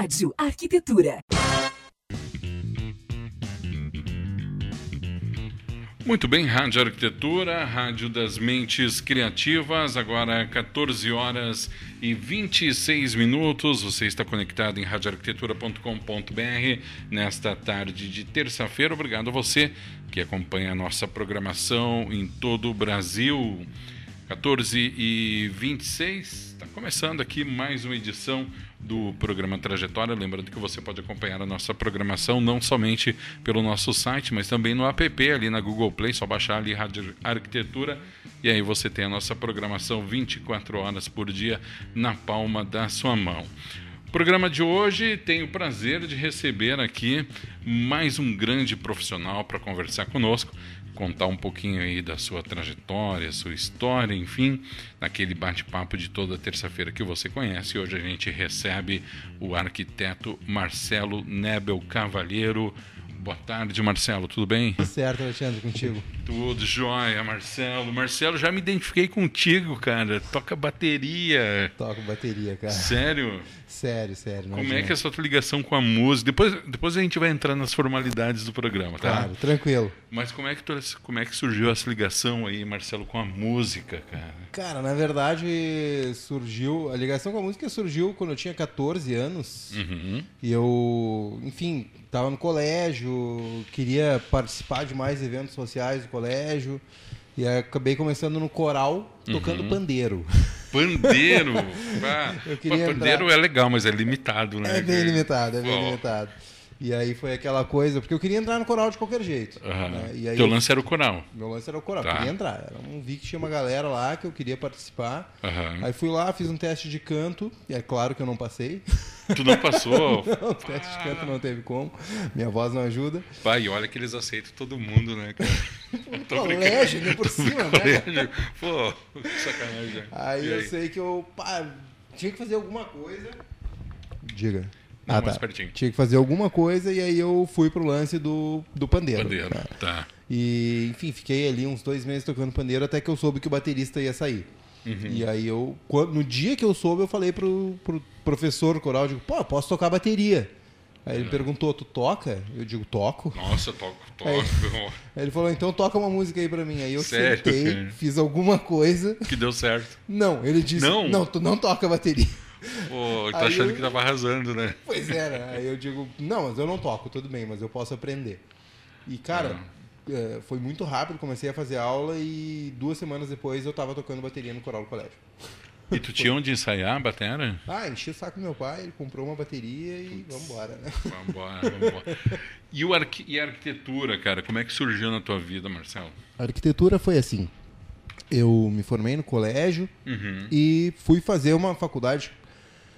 Rádio Arquitetura. Muito bem, Rádio Arquitetura, Rádio das Mentes Criativas, agora 14 horas e 26 minutos. Você está conectado em radioarquitetura.com.br nesta tarde de terça-feira. Obrigado a você que acompanha a nossa programação em todo o Brasil. 14 e 26, está começando aqui mais uma edição do programa Trajetória. Lembrando que você pode acompanhar a nossa programação não somente pelo nosso site, mas também no app ali na Google Play, só baixar ali Rádio Arquitetura e aí você tem a nossa programação 24 horas por dia na palma da sua mão. O programa de hoje tem o prazer de receber aqui mais um grande profissional para conversar conosco contar um pouquinho aí da sua trajetória, sua história, enfim, naquele bate-papo de toda terça-feira que você conhece. Hoje a gente recebe o arquiteto Marcelo Nebel Cavalheiro. Boa tarde, Marcelo, tudo bem? Tudo certo, Alexandre, contigo. Tudo jóia, Marcelo. Marcelo, já me identifiquei contigo, cara. Toca bateria. Toco bateria, cara. Sério? Sério, sério. Como imagina. é que é a sua ligação com a música? Depois, depois a gente vai entrar nas formalidades do programa, tá? Claro, tranquilo. Mas como é que, tu, como é que surgiu essa ligação aí, Marcelo, com a música, cara? Cara, na verdade, surgiu. A ligação com a música surgiu quando eu tinha 14 anos. Uhum. E eu, enfim, estava no colégio, queria participar de mais eventos sociais do colégio. E acabei começando no coral, tocando uhum. pandeiro. Pandeiro? Ah, pandeiro entrar... é legal, mas é limitado, né? É bem limitado, é bem oh. limitado. E aí foi aquela coisa, porque eu queria entrar no coral de qualquer jeito. Uhum. Né? E aí Teu eu, lance era o coral? Meu lance era o coral, tá. queria entrar. Era um, vi que tinha uma galera lá que eu queria participar. Uhum. Aí fui lá, fiz um teste de canto, e é claro que eu não passei. Tu não passou? não, teste de canto não teve como. Minha voz não ajuda. Pai, olha que eles aceitam todo mundo, né, cara? colégio, nem por cima, né? Pô, sacanagem. Aí, aí eu sei que eu pá, tinha que fazer alguma coisa. Diga. Não, ah, tá. Tinha que fazer alguma coisa e aí eu fui pro lance do, do pandeiro. Pandeiro, né? tá. E, enfim, fiquei ali uns dois meses tocando pandeiro até que eu soube que o baterista ia sair. Uhum. E aí eu, no dia que eu soube, eu falei pro, pro professor coral, eu digo, pô, posso tocar bateria. Aí ele é. perguntou, tu toca? Eu digo, toco. Nossa, toco, toco. Aí, aí, ele falou, então toca uma música aí pra mim. Aí eu Sério, sentei, fiz alguma coisa. Que deu certo. Não, ele disse, não, não tu não toca bateria. Pô, tá achando eu... que tava arrasando, né? Pois é, né? Aí eu digo, não, mas eu não toco, tudo bem, mas eu posso aprender. E, cara, é, foi muito rápido, comecei a fazer aula e duas semanas depois eu tava tocando bateria no coral do colégio. E tu tinha onde ensaiar a bateria? Ah, enchi o saco do meu pai, ele comprou uma bateria e vamos embora, né? Vambora, vambora. E, o arqu... e a arquitetura, cara, como é que surgiu na tua vida, Marcelo? A arquitetura foi assim. Eu me formei no colégio uhum. e fui fazer uma faculdade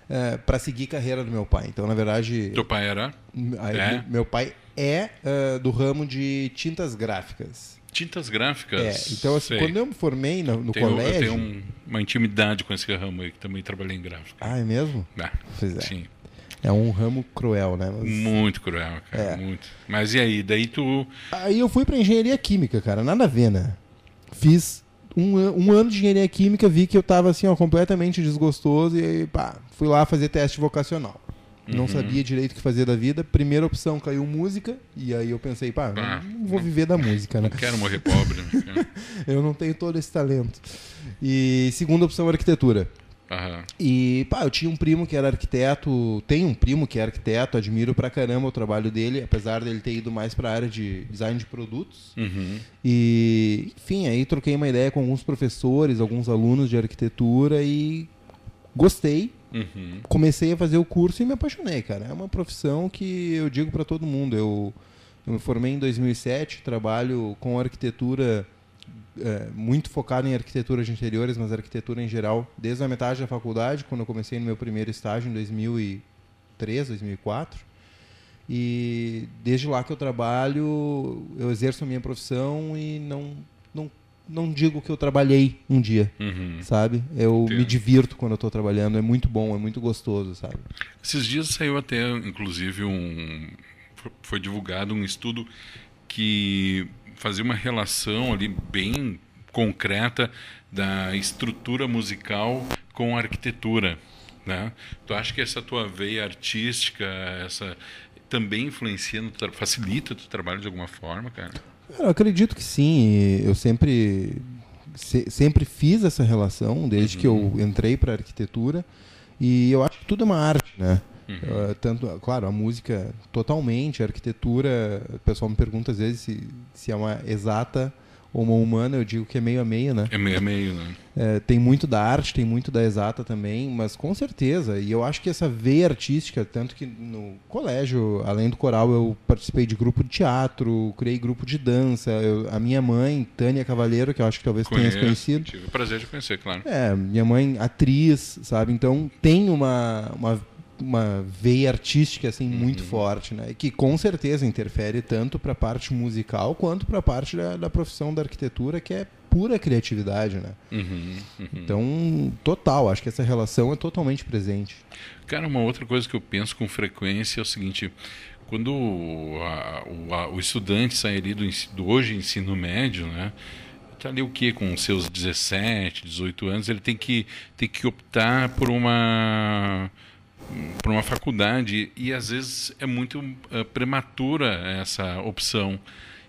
é, para seguir carreira do meu pai. Então, na verdade. Teu pai era? Aí, é. Meu pai é uh, do ramo de tintas gráficas. Tintas gráficas? É, então assim, quando eu me formei no, no tenho, colégio... Eu tenho um, uma intimidade com esse ramo aí, que também trabalhei em gráfica. Ah, é mesmo? Ah, pois é. Sim. É um ramo cruel, né? Mas... Muito cruel, cara, é. muito. Mas e aí, daí tu... Aí eu fui para engenharia química, cara, nada a ver, né? Fiz um, um ano de engenharia química, vi que eu estava assim, ó, completamente desgostoso e pá, fui lá fazer teste vocacional. Uhum. Não sabia direito o que fazer da vida. Primeira opção caiu música, e aí eu pensei, pá, ah, não vou viver da música, né? Não quero morrer pobre. Né? eu não tenho todo esse talento. E segunda opção, arquitetura. Uhum. E, pá, eu tinha um primo que era arquiteto, tem um primo que é arquiteto, admiro pra caramba o trabalho dele, apesar dele ter ido mais pra área de design de produtos. Uhum. E, enfim, aí troquei uma ideia com alguns professores, alguns alunos de arquitetura e gostei. Uhum. Comecei a fazer o curso e me apaixonei, cara. É uma profissão que eu digo para todo mundo. Eu, eu me formei em 2007, trabalho com arquitetura é, muito focado em arquitetura de interiores, mas arquitetura em geral, desde a metade da faculdade, quando eu comecei no meu primeiro estágio em 2003, 2004. E desde lá que eu trabalho, eu exerço a minha profissão e não, não, digo que eu trabalhei um dia, uhum. sabe? Eu Entendo. me divirto quando eu estou trabalhando, é muito bom, é muito gostoso, sabe? Esses dias saiu até, inclusive, um. Foi divulgado um estudo que fazer uma relação ali bem concreta da estrutura musical com a arquitetura. Né? Tu acha que essa tua veia artística, essa também influencia, no, facilita o teu trabalho de alguma forma, cara? Eu acredito que sim. Eu sempre, se, sempre fiz essa relação desde uhum. que eu uhum. entrei para arquitetura e eu acho que tudo é uma arte, né? Uhum. Uh, tanto, claro, a música totalmente, a arquitetura, o pessoal me pergunta às vezes se, se é uma exata uma humana, eu digo que é meio a meio, né? É meio a meio, né? É, tem muito da arte, tem muito da exata também, mas com certeza. E eu acho que essa veia artística, tanto que no colégio, além do coral, eu participei de grupo de teatro, criei grupo de dança. Eu, a minha mãe, Tânia Cavaleiro, que eu acho que talvez tenha conhecido. Tive o prazer de conhecer, claro. É, minha mãe, atriz, sabe? Então tem uma, uma uma veia artística assim uhum. muito forte, né? Que com certeza interfere tanto para a parte musical quanto para a parte da, da, profissão da arquitetura, que é pura criatividade, né? Uhum, uhum. Então, total, acho que essa relação é totalmente presente. Cara, uma outra coisa que eu penso com frequência é o seguinte: quando a, o, a, o, estudante sai ali do, do hoje ensino médio, né? Tá ali o que com seus 17, 18 anos, ele tem que, tem que optar por uma para uma faculdade e às vezes é muito uh, prematura essa opção.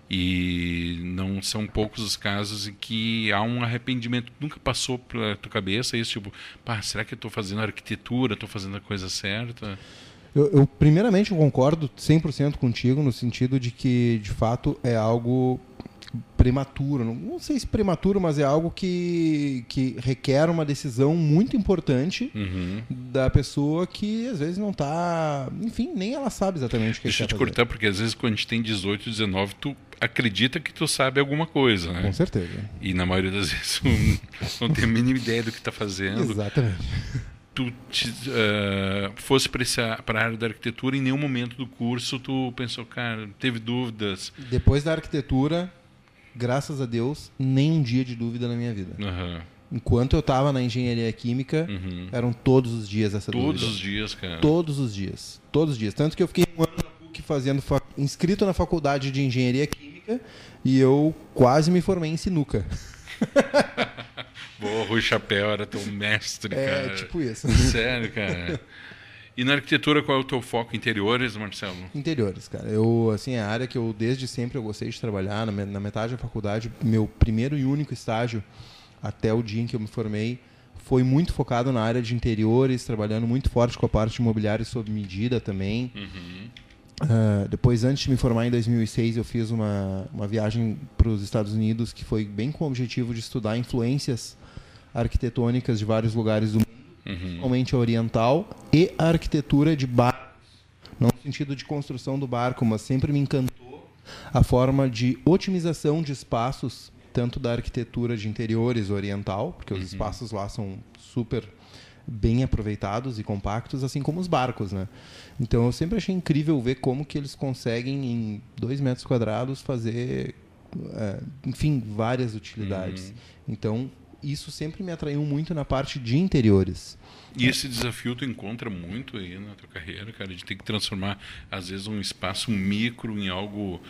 E não são poucos os casos em que há um arrependimento nunca passou pela tua cabeça isso tipo pá, será que eu estou fazendo arquitetura estou fazendo a coisa certa? Eu, eu primeiramente eu concordo 100% contigo no sentido de que de fato é algo prematuro. Não, não, sei se prematuro, mas é algo que, que requer uma decisão muito importante uhum. da pessoa que às vezes não está. Enfim, nem ela sabe exatamente o que Deixa eu te cortar, porque às vezes quando a gente tem 18, 19, tu acredita que tu sabe alguma coisa, né? Com certeza. E na maioria das vezes não tem a mínima ideia do que está fazendo. Exatamente. Tu te, uh, fosse para a área da arquitetura, em nenhum momento do curso tu pensou, cara, teve dúvidas? Depois da arquitetura, graças a Deus, nem um dia de dúvida na minha vida. Uhum. Enquanto eu estava na engenharia química, uhum. eram todos os dias essa todos dúvida. Todos os dias, cara. Todos os dias. Todos os dias. Tanto que eu fiquei um ano na PUC fazendo inscrito na faculdade de engenharia química e eu quase me formei em sinuca. Boa, Rui Chapéu era teu mestre, é, cara. É, tipo isso. Sério, cara. E na arquitetura, qual é o teu foco? Interiores, Marcelo? Interiores, cara. Eu, assim, é a área que eu desde sempre eu gostei de trabalhar. Na metade da faculdade, meu primeiro e único estágio, até o dia em que eu me formei, foi muito focado na área de interiores, trabalhando muito forte com a parte imobiliária sob medida também. Uhum. Uh, depois, antes de me formar em 2006, eu fiz uma, uma viagem para os Estados Unidos que foi bem com o objetivo de estudar influências arquitetônicas de vários lugares do mundo uhum. principalmente a oriental, e a arquitetura de barcos. Não no sentido de construção do barco, mas sempre me encantou a forma de otimização de espaços, tanto da arquitetura de interiores oriental, porque os uhum. espaços lá são super bem aproveitados e compactos, assim como os barcos, né? Então eu sempre achei incrível ver como que eles conseguem em dois metros quadrados fazer, é, enfim, várias utilidades. Uhum. Então isso sempre me atraiu muito na parte de interiores. E esse desafio tu encontra muito aí na tua carreira, cara, de ter que transformar às vezes um espaço micro em algo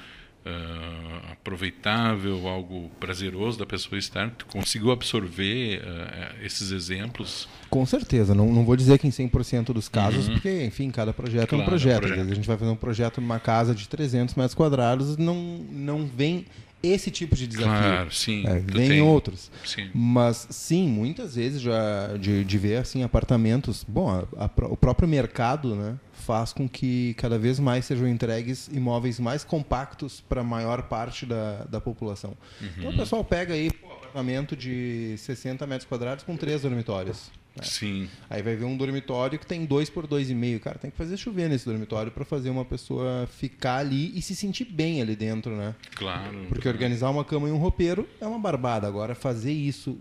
uh, aproveitável, algo prazeroso da pessoa estar. Tu conseguiu absorver uh, esses exemplos? Com certeza. Não, não vou dizer que em 100% dos casos, uhum. porque, enfim, cada projeto claro, é um projeto. É um projeto. A gente vai fazer um projeto numa casa de 300 metros quadrados, não, não vem esse tipo de desafio. Claro, sim. É, vem outros. Sim. Mas sim, muitas vezes já de, de ver assim apartamentos, bom, a, a, o próprio mercado, né, faz com que cada vez mais sejam entregues imóveis mais compactos para a maior parte da, da população. Uhum. Então o pessoal pega aí um apartamento de 60 metros quadrados com três dormitórios. Né? Sim. Aí vai ver um dormitório que tem dois por dois e meio. Cara, tem que fazer chover nesse dormitório para fazer uma pessoa ficar ali e se sentir bem ali dentro, né? Claro. Porque claro. organizar uma cama e um roupeiro é uma barbada. Agora, fazer isso,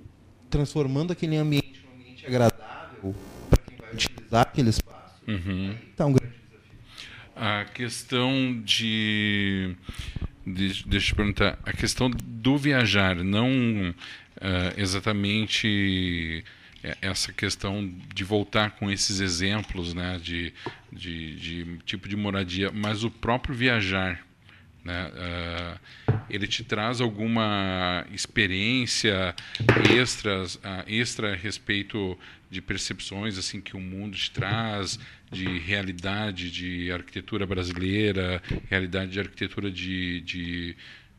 transformando aquele ambiente num ambiente agradável para quem vai utilizar aquele espaço, uhum. tá um grande desafio. A questão de. Deixa, deixa eu te perguntar. A questão do viajar, não uh, exatamente essa questão de voltar com esses exemplos né, de, de, de, tipo de moradia, mas o próprio viajar né? Uh, ele te traz alguma experiência extras, uh, extra a respeito de percepções assim que o mundo te traz, de realidade de arquitetura brasileira, realidade de arquitetura de, de,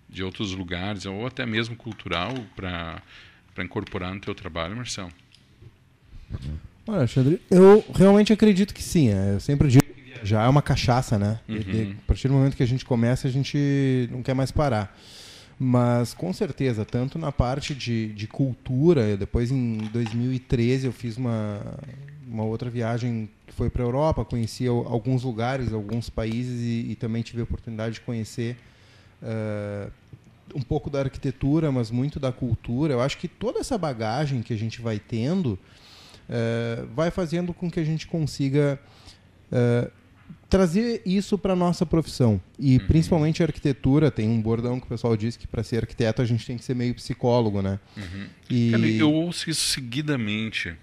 de outros lugares, ou até mesmo cultural, para incorporar no teu trabalho, Marcelo? Olha, Alexandre, eu realmente acredito que sim. É, eu sempre digo já é uma cachaça, né? Uhum. E, a partir do momento que a gente começa, a gente não quer mais parar. Mas com certeza, tanto na parte de, de cultura, depois em 2013 eu fiz uma, uma outra viagem que foi para a Europa, conheci alguns lugares, alguns países e, e também tive a oportunidade de conhecer uh, um pouco da arquitetura, mas muito da cultura. Eu acho que toda essa bagagem que a gente vai tendo uh, vai fazendo com que a gente consiga uh, trazer isso para nossa profissão. E uhum. principalmente a arquitetura, tem um bordão que o pessoal diz que para ser arquiteto a gente tem que ser meio psicólogo, né? Uhum. E... Cara, eu ouço isso seguidamente.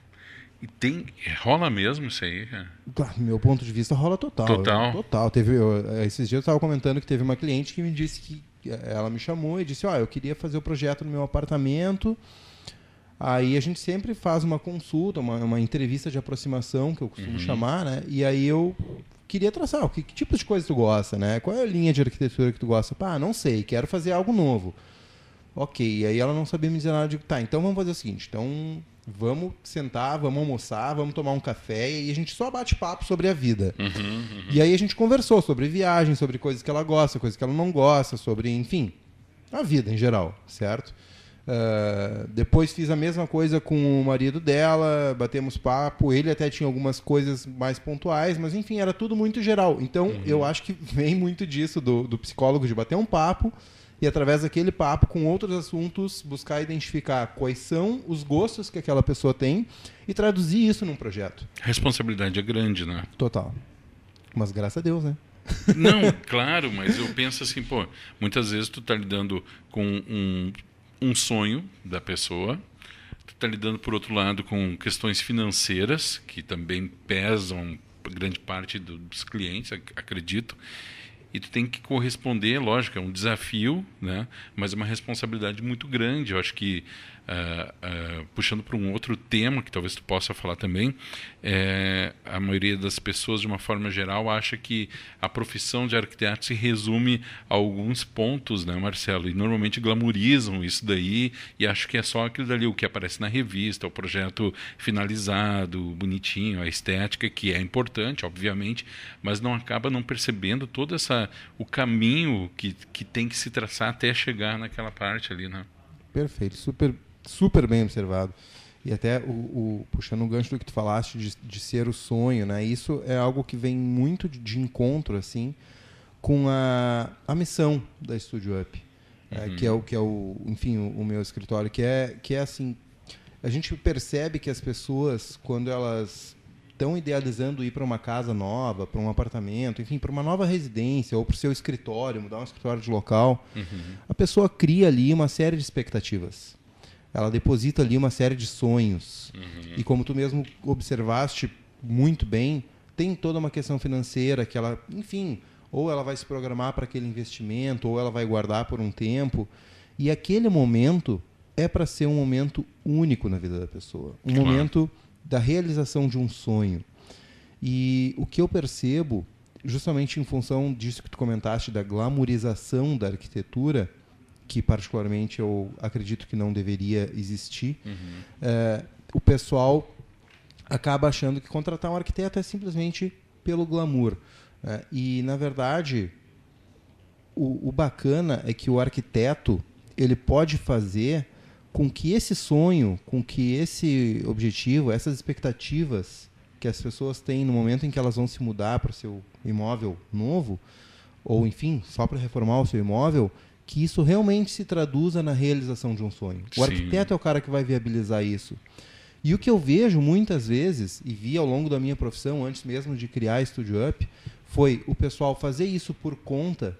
E tem. Rola mesmo isso aí, cara? Claro, meu ponto de vista rola total. Total. Total. Teve, eu, esses dias eu estava comentando que teve uma cliente que me disse que. Ela me chamou e disse: Ó, oh, eu queria fazer o projeto no meu apartamento. Aí a gente sempre faz uma consulta, uma, uma entrevista de aproximação, que eu costumo uhum. chamar, né? E aí eu queria traçar, que, que tipo de coisa tu gosta, né? Qual é a linha de arquitetura que tu gosta? Pá, não sei, quero fazer algo novo. Ok, e aí ela não sabia me dizer nada. Eu digo, tá, então vamos fazer o seguinte, então vamos sentar, vamos almoçar, vamos tomar um café e a gente só bate papo sobre a vida. Uhum, uhum. E aí a gente conversou sobre viagem, sobre coisas que ela gosta, coisas que ela não gosta, sobre, enfim, a vida em geral, certo? Uh, depois fiz a mesma coisa com o marido dela, batemos papo. Ele até tinha algumas coisas mais pontuais, mas enfim, era tudo muito geral. Então uhum. eu acho que vem muito disso do, do psicólogo de bater um papo e através daquele papo com outros assuntos buscar identificar quais são os gostos que aquela pessoa tem e traduzir isso num projeto. A responsabilidade é grande, né? Total. Mas graças a Deus, né? Não, claro, mas eu penso assim, pô, muitas vezes tu tá lidando com um um sonho da pessoa. Tu está lidando, por outro lado, com questões financeiras, que também pesam grande parte dos clientes, acredito. E tu tem que corresponder, lógico, é um desafio, né? mas é uma responsabilidade muito grande. Eu acho que uh, uh, puxando para um outro tema que talvez tu possa falar também, é, a maioria das pessoas, de uma forma geral, acha que a profissão de arquiteto se resume a alguns pontos, né, Marcelo? E normalmente glamorizam isso daí e acho que é só aquilo dali, o que aparece na revista, o projeto finalizado, bonitinho, a estética, que é importante, obviamente, mas não acaba não percebendo todo essa, o caminho que, que tem que se traçar até chegar naquela parte ali, né? Perfeito, super super bem observado. E até o, o, puxando o gancho do que tu falaste de, de, ser o sonho, né? Isso é algo que vem muito de, de encontro assim com a, a missão da Studio Up, é, uhum. é, que é o que é o, enfim, o, o, meu escritório, que é que é assim, a gente percebe que as pessoas quando elas estão idealizando ir para uma casa nova, para um apartamento, enfim, para uma nova residência ou para o seu escritório, mudar um escritório de local, uhum. a pessoa cria ali uma série de expectativas ela deposita ali uma série de sonhos. Uhum. E como tu mesmo observaste muito bem, tem toda uma questão financeira que ela, enfim, ou ela vai se programar para aquele investimento, ou ela vai guardar por um tempo. E aquele momento é para ser um momento único na vida da pessoa, um claro. momento da realização de um sonho. E o que eu percebo, justamente em função disso que tu comentaste da glamorização da arquitetura, que particularmente eu acredito que não deveria existir, uhum. é, o pessoal acaba achando que contratar um arquiteto é simplesmente pelo glamour. É, e, na verdade, o, o, bacana é que o arquiteto ele pode fazer com que esse sonho, com que esse objetivo, essas expectativas que as pessoas têm no momento em que elas vão se mudar para o seu imóvel novo, ou enfim, só para reformar o seu imóvel, que isso realmente se traduza na realização de um sonho. O Sim. arquiteto é o cara que vai viabilizar isso. E o que eu vejo muitas vezes, e vi ao longo da minha profissão, antes mesmo de criar a Studio Up, foi o pessoal fazer isso por conta,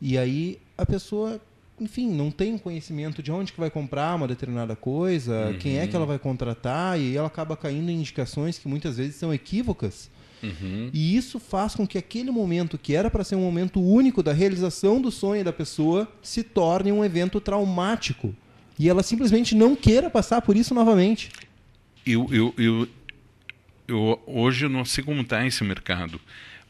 e aí a pessoa, enfim, não tem conhecimento de onde que vai comprar uma determinada coisa, uhum. quem é que ela vai contratar, e ela acaba caindo em indicações que muitas vezes são equívocas, Uhum. E isso faz com que aquele momento que era para ser um momento único da realização do sonho da pessoa se torne um evento traumático. E ela simplesmente não queira passar por isso novamente. Eu, eu, eu, eu, hoje eu não sei como está esse mercado,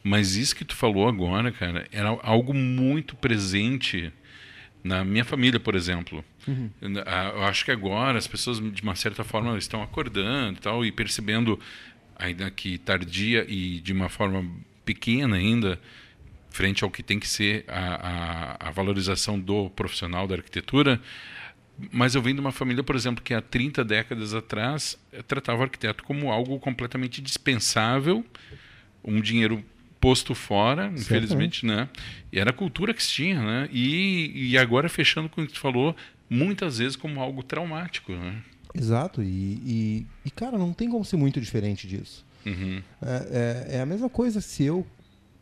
mas isso que tu falou agora, cara, era algo muito presente na minha família, por exemplo. Uhum. Eu acho que agora as pessoas, de uma certa forma, estão acordando e tal, e percebendo, ainda que tardia e de uma forma pequena ainda, frente ao que tem que ser a, a, a valorização do profissional da arquitetura, mas eu venho de uma família, por exemplo, que há 30 décadas atrás eh, tratava o arquiteto como algo completamente dispensável, um dinheiro posto fora, infelizmente, né? E era a cultura que se tinha, né? E, e agora, fechando com o que tu falou, muitas vezes como algo traumático, né? Exato. E, e, e cara, não tem como ser muito diferente disso. Uhum. É, é, é, a mesma coisa se eu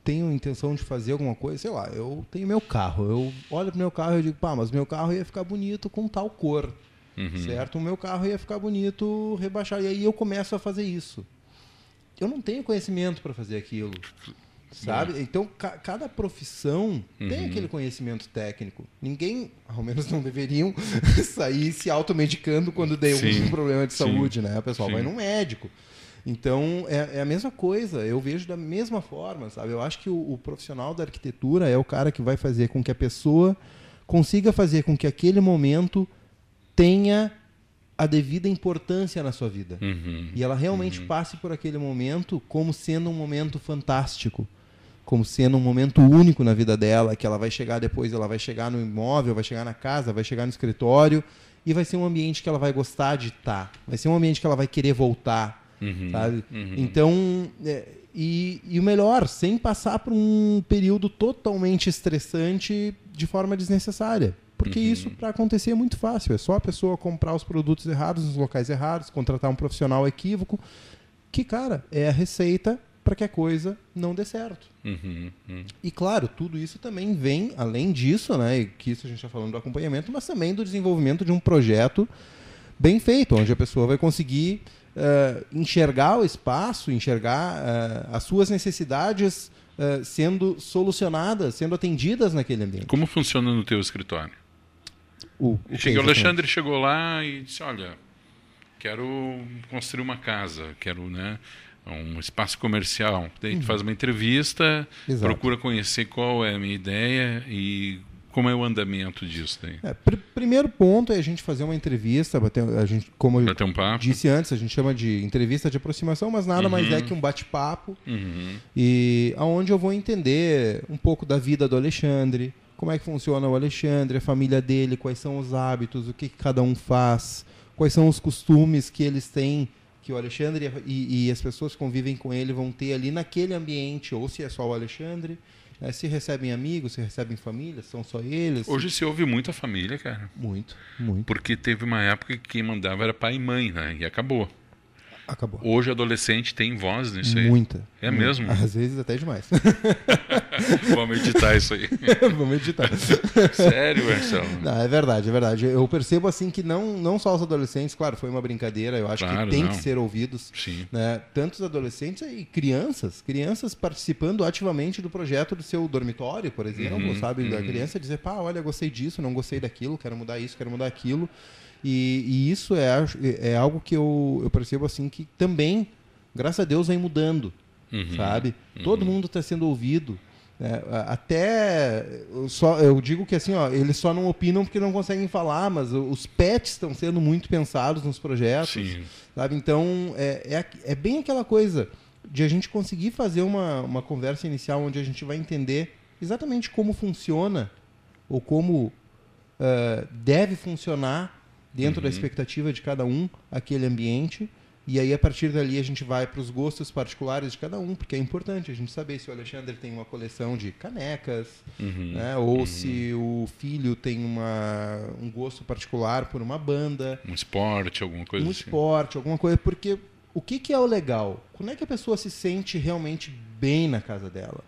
tenho intenção de fazer alguma coisa, sei lá, eu tenho meu carro, eu olho pro meu carro e digo, pá, mas meu carro ia ficar bonito com tal cor, uhum. certo? O meu carro ia ficar bonito rebaixar. E aí eu começo a fazer isso. Eu não tenho conhecimento para fazer aquilo. Sabe? Bom. Então, ca cada profissão uhum. tem aquele conhecimento técnico. Ninguém, ao menos não deveriam, sair se automedicando quando der algum problema de saúde, Sim. né? O pessoal Sim. vai no médico. Então, é, é, a mesma coisa, eu vejo da mesma forma, sabe? Eu acho que o, o, profissional da arquitetura é o cara que vai fazer com que a pessoa consiga fazer com que aquele momento tenha a devida importância na sua vida. Uhum, e ela realmente uhum. passe por aquele momento como sendo um momento fantástico, como sendo um momento único na vida dela, que ela vai chegar depois, ela vai chegar no imóvel, vai chegar na casa, vai chegar no escritório, e vai ser um ambiente que ela vai gostar de estar, vai ser um ambiente que ela vai querer voltar Uhum, sabe? Uhum. Então, é, e, e o melhor, sem passar por um período totalmente estressante de forma desnecessária. Porque Uhum. isso, para acontecer, é muito fácil. É só a pessoa comprar os produtos errados nos locais errados, contratar um profissional equívoco, que, cara, é a receita para que a coisa não dê certo. Uhum, uhum. E claro, tudo isso também vem, além disso, né, que isso a gente está falando do acompanhamento, mas também do desenvolvimento de um projeto bem feito, onde a pessoa vai conseguir uh, enxergar o espaço, enxergar uh, as suas necessidades uh, sendo solucionadas, sendo atendidas naquele ambiente. Como funciona no teu escritório? O, o, Alexandre chegou lá e disse, olha, quero construir uma casa, quero né, um espaço comercial. Daí uhum. faz uma entrevista, Exato. procura conhecer qual é a minha ideia e como é o andamento disso daí? É, pr primeiro ponto é a gente fazer uma entrevista, bater, a gente, como bater um eu disse antes, a gente chama de entrevista de aproximação, mas nada uhum. mais é que um bate-papo uhum. e aonde eu vou entender um pouco da vida do Alexandre, como é que funciona o Alexandre, a família dele, quais são os hábitos, o que, que cada um faz, quais são os costumes que eles têm que o Alexandre e, e as pessoas que convivem com ele vão ter ali naquele ambiente, ou se é só o Alexandre. É, se recebem amigos, se recebem família, são só eles. Hoje se ouve muita família, cara. Muito, muito. Porque teve uma época que quem mandava era pai e mãe, né? E acabou. Acabou. Hoje adolescente tem voz nisso aí. Muita. É muita. mesmo? Às vezes até demais. Vamos editar isso aí. Vamos editar. Sério, Marcelo? Não, é verdade, é verdade. Eu percebo assim que não, não só os adolescentes, claro, foi uma brincadeira, eu acho claro, que tem não. que ser ouvidos. Sim. Né? Tanto os adolescentes e crianças, crianças participando ativamente do projeto do seu dormitório, por exemplo, Uhum, sabe? Da uhum. criança dizer, pá, olha, gostei disso, não gostei daquilo, quero mudar isso, quero mudar aquilo. E, e isso é, é algo que eu, eu percebo assim que também, graças a Deus, vem mudando, Uhum, sabe? uhum. Todo mundo está sendo ouvido. A- Até eu só eu digo que assim, ó, eles só não opinam porque não conseguem falar, mas os pets estão sendo muito pensados nos projetos, Sim. sabe? Então é, é, é bem aquela coisa de a gente conseguir fazer uma, uma conversa inicial onde a gente vai entender exatamente como funciona ou como eh, deve funcionar dentro da Uhum. expectativa de cada um aquele ambiente. E aí, a partir dali, a gente vai para os gostos particulares de cada um, porque é importante a gente saber se o Alexandre tem uma coleção de canecas, Uhum. né? ou se o filho tem uma, um gosto particular por uma banda, Um esporte, alguma coisa um assim. esporte, alguma coisa. Porque o que, que é o legal? Quando é que a pessoa se sente realmente bem na casa dela?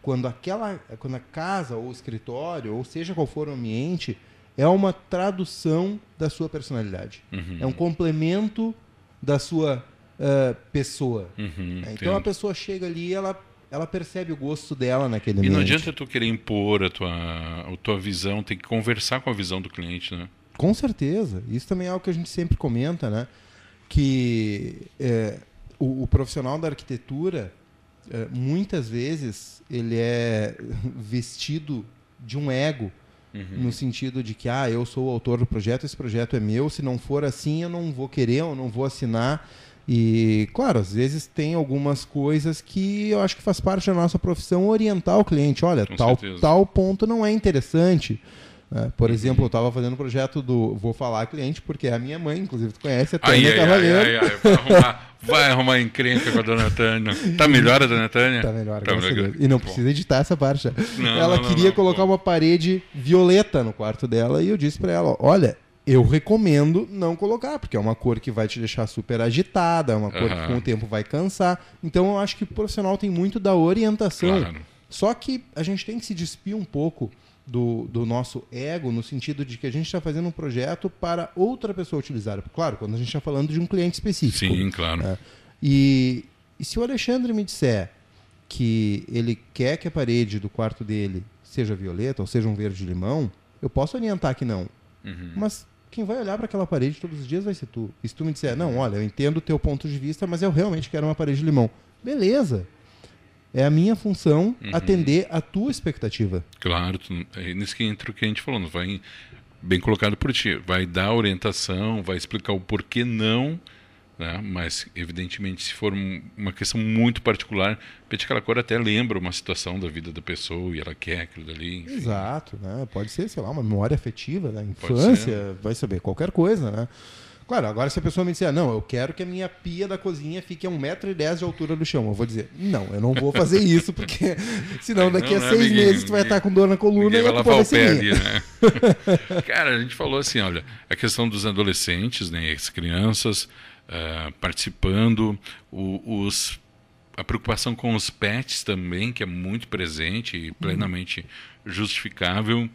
Quando, aquela, quando a casa ou o escritório, ou seja qual for o ambiente, é uma tradução da sua personalidade. Uhum. É um complemento da sua uh, pessoa. Uhum, né? Então entendo. a pessoa chega ali, ela ela percebe o gosto dela naquele E ambiente. não adianta tu querer impor a tua, a tua visão, tem que conversar com a visão do cliente, né? Com certeza. Isso também é algo que a gente sempre comenta, né? Que é, o, o profissional da arquitetura, é, muitas vezes, ele é vestido de um ego, no sentido de que, ah, eu sou o autor do projeto, esse projeto é meu, se não for assim, eu não vou querer, eu não vou assinar. E, claro, às vezes tem algumas coisas que eu acho que faz parte da nossa profissão orientar o cliente. Olha, Com tal, certeza. tal ponto não é interessante. Né? por exemplo, eu estava fazendo um projeto do. Vou falar cliente, porque é a minha mãe, inclusive, tu conhece a Ai, Tânia ai, Cavaleiro. ai, ai, vai arrumar, vai arrumar encrenca com a dona Tânia. Tá melhor a dona Tânia? Tá melhor, Tá melhor. Deus. E não Bom. precisa editar essa parte. Não, ela não, não, queria colocar uma parede violeta no quarto dela e eu disse pra ela: olha, eu recomendo não colocar, porque é uma cor que vai te deixar super agitada, é uma cor que Aham. com o tempo vai cansar. Então eu acho que o profissional tem muito da orientação. Claro. Só que a gente tem que se despir um pouco do, do nosso ego, no sentido de que a gente está fazendo um projeto para outra pessoa utilizar. Claro, quando a gente está falando de um cliente específico. Sim, claro. É. E, e se o Alexandre me disser que ele quer que a parede do quarto dele seja violeta ou seja um verde-limão, eu posso orientar que não. Uhum. Mas quem vai olhar para aquela parede todos os dias vai ser tu. E se tu me disser, não, olha, eu entendo o teu ponto de vista, mas eu realmente quero uma parede de limão. Beleza. É a minha função Uhum. atender a tua expectativa. Claro, tu, é nisso que entra o que a gente falou, não vai bem colocado por ti, vai dar orientação, vai explicar o porquê não, né? mas evidentemente se for um- uma questão muito particular, de repente aquela cor até lembra uma situação da vida da pessoa e ela quer aquilo dali. enfim. Exato, né? Pode ser, sei lá, uma memória afetiva da infância, vai saber, qualquer coisa, né? Claro, agora se a pessoa me disser, não, eu quero que a minha pia da cozinha fique a 1,10m de altura do chão, eu vou dizer, não, eu não vou fazer isso, porque senão daqui Não, a não é seis ninguém- meses tu vai ninguém- estar com dor na coluna e vai lavar o pé ali, né? Cara, a gente falou assim, olha, a questão dos adolescentes, né, as crianças ah, participando, o- os, a preocupação com os pets também, que é muito presente e plenamente justificável.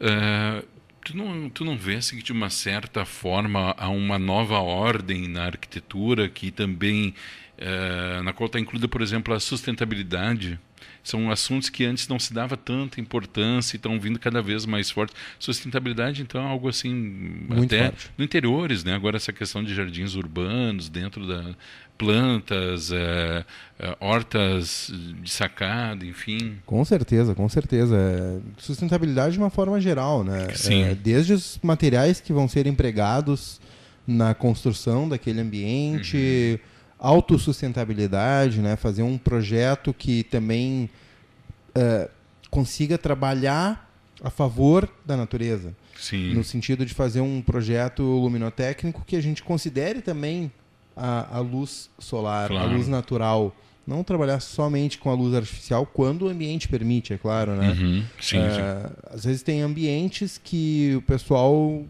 Ah, tu, não, tu não vê assim, que de uma certa forma há uma nova ordem na arquitetura que também ah, na qual está incluída, por exemplo, a sustentabilidade. São assuntos que antes não se dava tanta importância e estão vindo cada vez mais fortes. Sustentabilidade, então, é algo assim, Muito até forte. no interiores, né? Agora essa questão de jardins urbanos, dentro da plantas, eh, eh, hortas de sacada, enfim. Com certeza, com certeza. É, Sustentabilidade de uma forma geral, né? Sim. É, desde os materiais que vão ser empregados na construção daquele ambiente, autossustentabilidade, né? Fazer um projeto que também é, consiga trabalhar a favor da natureza. Sim. No sentido de fazer um projeto luminotécnico que a gente considere também a, a luz solar, a Claro. luz natural. Não trabalhar somente com a luz artificial quando o ambiente permite, é claro, né? Uhum. Sim, sim. É, às vezes tem ambientes que o pessoal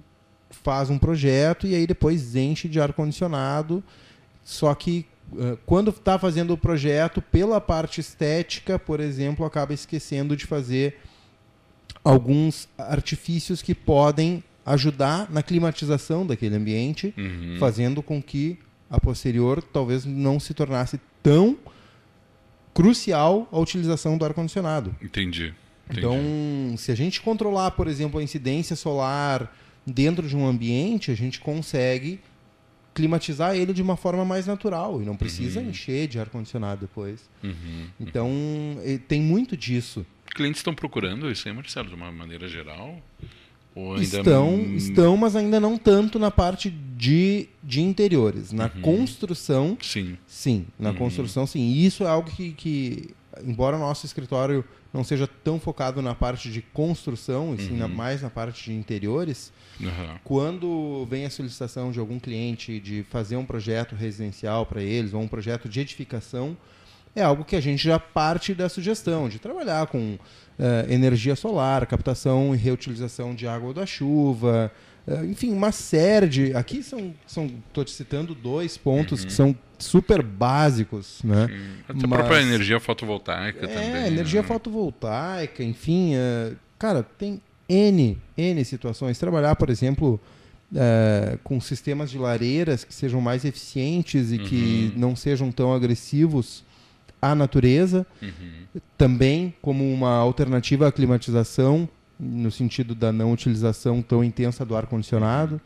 faz um projeto e aí depois enche de ar-condicionado, só que eh, quando está fazendo o projeto, pela parte estética, por exemplo, acaba esquecendo de fazer alguns artifícios que podem ajudar na climatização daquele ambiente, Uhum. fazendo com que a posterior talvez não se tornasse tão crucial a utilização do ar-condicionado. Entendi. Entendi. Então, se a gente controlar, por exemplo, a incidência solar dentro de um ambiente, a gente consegue climatizar ele de uma forma mais natural e não precisa encher de ar-condicionado depois. Uhum. Então, eh, tem muito disso. Clientes estão procurando isso aí, Marcelo, de uma maneira geral? Estão, hum, estão, mas ainda não tanto na parte de, de interiores. Na Uhum. construção, Sim. sim. Na Uhum. construção, sim. E isso é algo que, que, embora o nosso escritório não seja tão focado na parte de construção, e sim na- Uhum. mais na parte de interiores, quando vem a solicitação de algum cliente de fazer um projeto residencial para eles, ou um projeto de edificação, é algo que a gente já parte da sugestão de trabalhar com eh, energia solar, captação e reutilização de água da chuva, eh, enfim, uma série de. Aqui são. são Estou te citando dois pontos que são super básicos, né? Sim. Até a Mas- própria energia fotovoltaica É, também. energia né? fotovoltaica, enfim, é, cara, tem N, N situações. Trabalhar, por exemplo, é, com sistemas de lareiras que sejam mais eficientes e que Uhum. não sejam tão agressivos à natureza. Uhum. Também como uma alternativa à climatização, no sentido da não utilização tão intensa do ar-condicionado.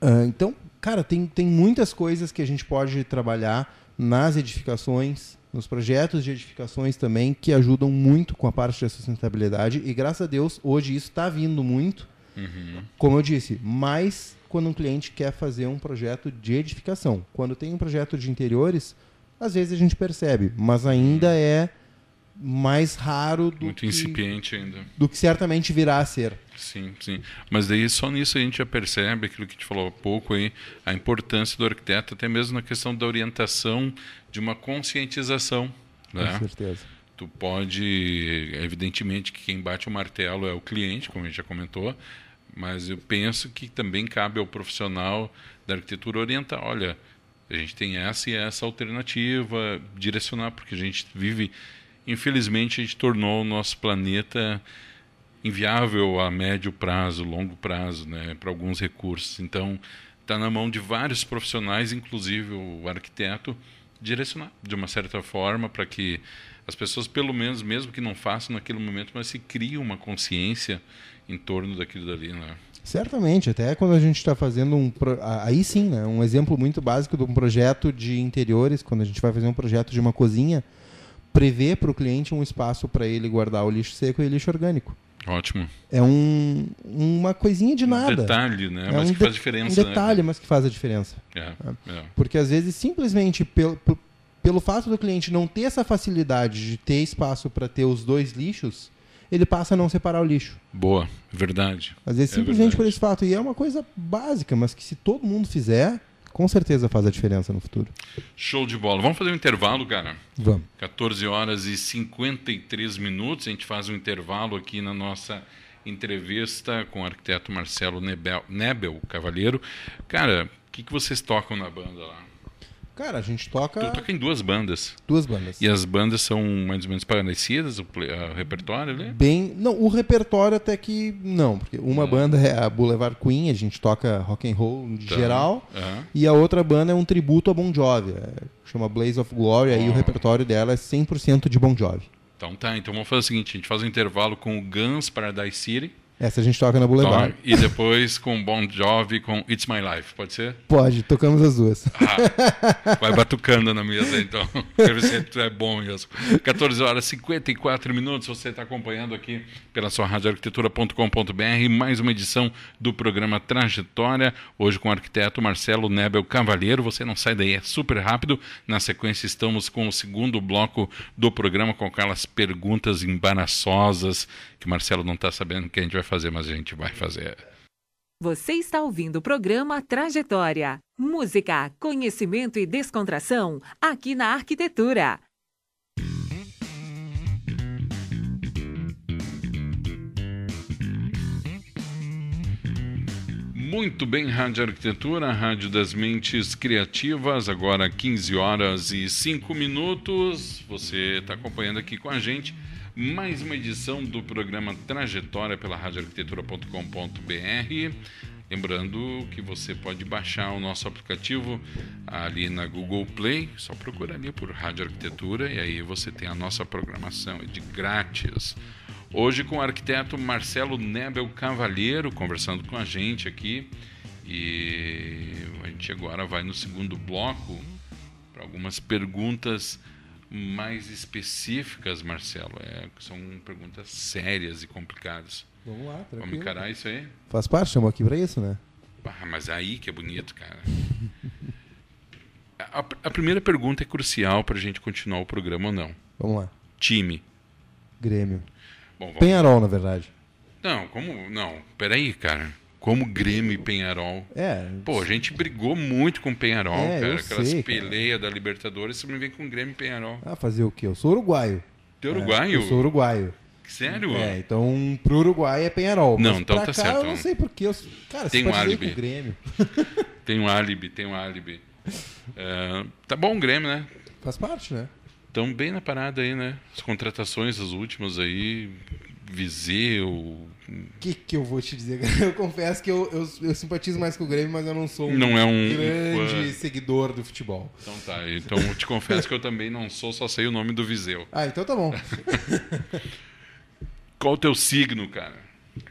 Ah, então, cara, tem, tem muitas coisas que a gente pode trabalhar nas edificações, nos projetos de edificações também, que ajudam muito com a parte da sustentabilidade. E graças a Deus, hoje isso está vindo muito. Uhum. Como eu disse, mais quando um cliente quer fazer um projeto de edificação. Quando tem um projeto de interiores, às vezes a gente percebe, mas ainda é mais raro do, Muito que, incipiente ainda. do que certamente virá a ser. Sim, sim. Mas daí só nisso a gente já percebe aquilo que gente falou há pouco aí, a importância do arquiteto, até mesmo na questão da orientação de uma conscientização. Né? Com certeza. Tu pode, evidentemente que quem bate o martelo é o cliente, como a gente já comentou, mas eu penso que também cabe ao profissional da arquitetura orientar, olha, a gente tem essa e essa alternativa, direcionar, porque a gente vive, infelizmente, a gente tornou o nosso planeta inviável a médio prazo, longo prazo, né, para alguns recursos. Então, está na mão de vários profissionais, inclusive o arquiteto, direcionar de uma certa forma para que as pessoas, pelo menos, mesmo que não façam naquele momento, mas se criem uma consciência em torno daquilo dali, né? Certamente, até quando a gente está fazendo um. pro- Aí sim, né? Um exemplo muito básico de um projeto de interiores, quando a gente vai fazer um projeto de uma cozinha, prever para o cliente um espaço para ele guardar o lixo seco e o lixo orgânico. Ótimo. É um, uma coisinha de nada. Um detalhe, né? É mas um que faz diferença, Um detalhe, né? mas que faz a diferença. É, é. Porque às vezes, simplesmente pelo, pelo fato do cliente não ter essa facilidade de ter espaço para ter os dois lixos, ele passa a não separar o lixo. Boa, verdade. Às vezes, É simplesmente verdade. por esse fato. E é uma coisa básica, mas que se todo mundo fizer, com certeza faz a diferença no futuro. Show de bola. Vamos fazer um intervalo, cara? Vamos. 14 horas e 53 minutos. A gente faz um intervalo aqui na nossa entrevista com o arquiteto Marcelo Nebel, Nebel Cavalheiro. Cara, o que, que vocês tocam na banda lá? Cara, a gente toca Tu toca em duas bandas. duas bandas. E as bandas são mais ou menos parecidas, o, play- ah, o repertório ali? Bem, não, o repertório até que não, porque uma banda é a Boulevard Queen, a gente toca rock and roll em Tá. geral, e a outra banda é um tributo a Bon Jovi, é, chama Blaze of Glory, aí Oh. o repertório dela é 100% de Bon Jovi. Então tá, então vamos fazer o seguinte, a gente faz um intervalo com o Guns Paradise City Essa a gente toca na Boulevard. e depois com o Bon Jovi com It's My Life, pode ser? Pode, tocamos as duas. Ah, vai batucando na mesa então. Quero ver se tu é bom mesmo. 14 horas e 54 minutos. Você está acompanhando aqui pela sua radioarquitetura.com.br mais uma edição do programa Trajetória. Hoje com o arquiteto Marcelo Nebel Cavalheiro. Você não sai daí, é super rápido. Na sequência, estamos com o segundo bloco do programa com aquelas perguntas embaraçosas que o Marcelo não está sabendo que a gente vai fazer, mas a gente vai fazer. Você está ouvindo o programa Trajetória. Música, conhecimento e descontração aqui na Arquitetura. Muito bem, Rádio Arquitetura, Rádio das Mentes Criativas, agora 15 horas e 5 minutos. Você está acompanhando aqui com a gente mais uma edição do programa Trajetória pela radioarquitetura.com.br. Lembrando que você pode baixar o nosso aplicativo ali na Google Play, só procura ali por Rádio Arquitetura e aí você tem a nossa programação, é de grátis. Hoje com o arquiteto Marcelo Nebel Cavalheiro conversando com a gente aqui. E a gente agora vai no segundo bloco para algumas perguntas mais específicas, Marcelo. É, são perguntas sérias e complicadas. Vamos lá, Vamos encarar isso aí? Faz parte, estamos aqui para isso, né? Ah, mas aí que é bonito, cara. A, a primeira pergunta é crucial para a gente continuar o programa ou não. Vamos lá. Time. Grêmio. Bom, Penharol, na verdade. Não, como. Não, peraí, cara. Como Grêmio e Penharol. É. Pô, a gente brigou muito com o Penharol, É, cara. Aquelas sei, cara. peleias da Libertadores, você me vem com Grêmio e Penharol. Ah, fazer o quê? Eu sou uruguaio. Teu uruguaio? Eu sou uruguaio. Sério? É, então pro Uruguai é Penharol. Não, então tá cá, certo, Eu não sei porquê. Eu... Cara, Tem um álibi. com o Grêmio. Tem um álibi, tem um álibi. É, tá bom o Grêmio, né? Faz parte, né? Estão bem na parada aí, né? As contratações, as últimas aí, Viseu. O que, que eu vou te dizer? Eu confesso que eu, eu, eu, simpatizo mais com o Grêmio, mas eu não sou um, não é um grande um seguidor do futebol. Então tá, então eu te confesso que eu também não sou, só sei o nome do Viseu. Ah, então tá bom. Qual o teu signo, cara?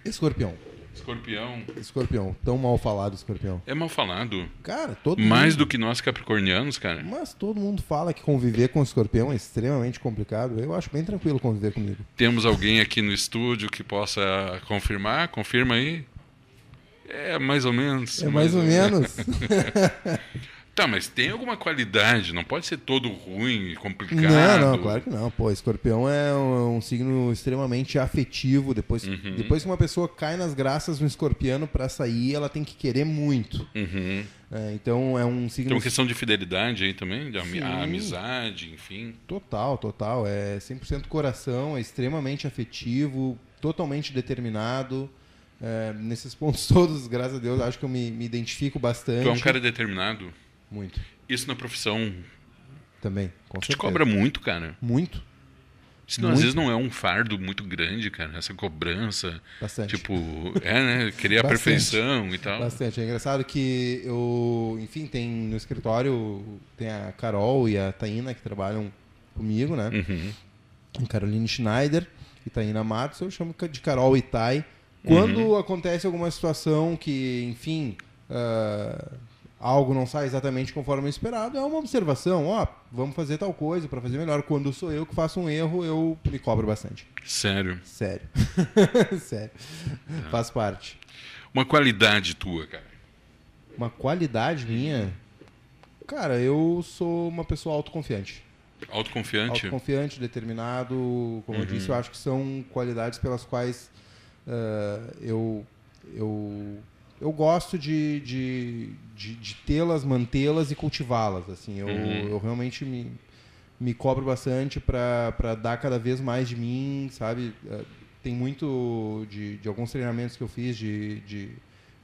Escorpião. Escorpião. Escorpião. Tão mal falado, escorpião. É mal falado. Cara, todo Mais mundo... do que nós capricornianos, cara. Mas todo mundo fala que conviver com escorpião é extremamente complicado. Eu acho bem tranquilo conviver comigo. Temos alguém aqui no estúdio que possa confirmar? Confirma aí. É mais ou menos. É mais, mais ou, ou menos. Tá, mas tem alguma qualidade, não pode ser todo ruim e complicado. Não, não, claro que não. Pô, escorpião é um, um signo extremamente afetivo. Depois, uhum. depois que uma pessoa cai nas graças do escorpiano para sair, ela tem que querer muito. Uhum. É, então é um signo. Tem uma questão de fidelidade aí também, de Sim. amizade, enfim. Total, total. É 100% coração, é extremamente afetivo, totalmente determinado. É, nesses pontos todos, graças a Deus, acho que eu me, me identifico bastante. Tu é um cara determinado? Muito. Isso na profissão. Também, com tu te cobra muito, cara. Muito. Senão, às vezes não é um fardo muito grande, cara, essa cobrança. Bastante. Tipo, é, né? Querer a perfeição e tal. Bastante. É engraçado que eu, enfim, tem no escritório, tem a Carol e a Taina que trabalham comigo, né? Uhum. Caroline Schneider e Taina Matos, eu chamo de Carol e Tai. Quando uhum. acontece alguma situação que, enfim, uh, algo não sai exatamente conforme esperado, é uma observação. Ó, oh, vamos fazer tal coisa para fazer melhor. Quando sou eu que faço um erro, eu me cobro bastante. Sério? Sério. Sério. É. Faz parte. Uma qualidade tua, cara? Uma qualidade minha? Cara, eu sou uma pessoa autoconfiante. Autoconfiante? Autoconfiante, determinado. Como uhum. eu disse, eu acho que são qualidades pelas quais uh, eu, eu eu gosto de, de, de, de tê-las, mantê-las e cultivá-las. Assim, eu, uhum. eu realmente me, me cobro bastante para dar cada vez mais de mim, sabe? Eh, tem muito de, de alguns treinamentos que eu fiz de, de,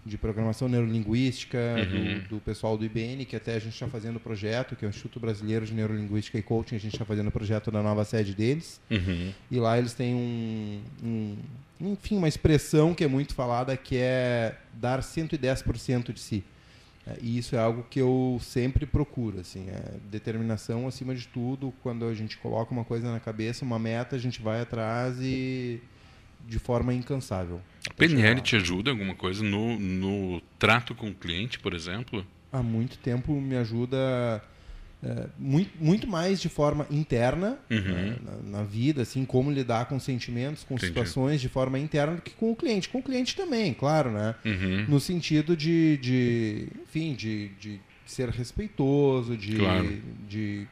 de programação neurolinguística uhum. do, do, pessoal do IBN, que até a gente está fazendo o projeto, que é o Instituto Brasileiro de Neurolinguística e Coaching, a gente está fazendo o projeto da nova sede deles. Uhum. E lá eles têm um, um enfim, uma expressão que é muito falada que é dar 110% de si. É, e isso é algo que eu sempre procuro, assim, é determinação acima de tudo. Quando a gente coloca uma coisa na cabeça, uma meta, a gente vai atrás e de forma incansável. A PNL te ajuda alguma coisa no, no trato com o cliente, por exemplo? Há muito tempo me ajuda é, muito, muito mais de forma interna uhum. né, na, na, vida, assim, como lidar com sentimentos, com Entendi. situações de forma interna do que com o cliente. Com o cliente também, claro, né? Uhum. No sentido de, de enfim, de, de ser respeitoso, de, claro. de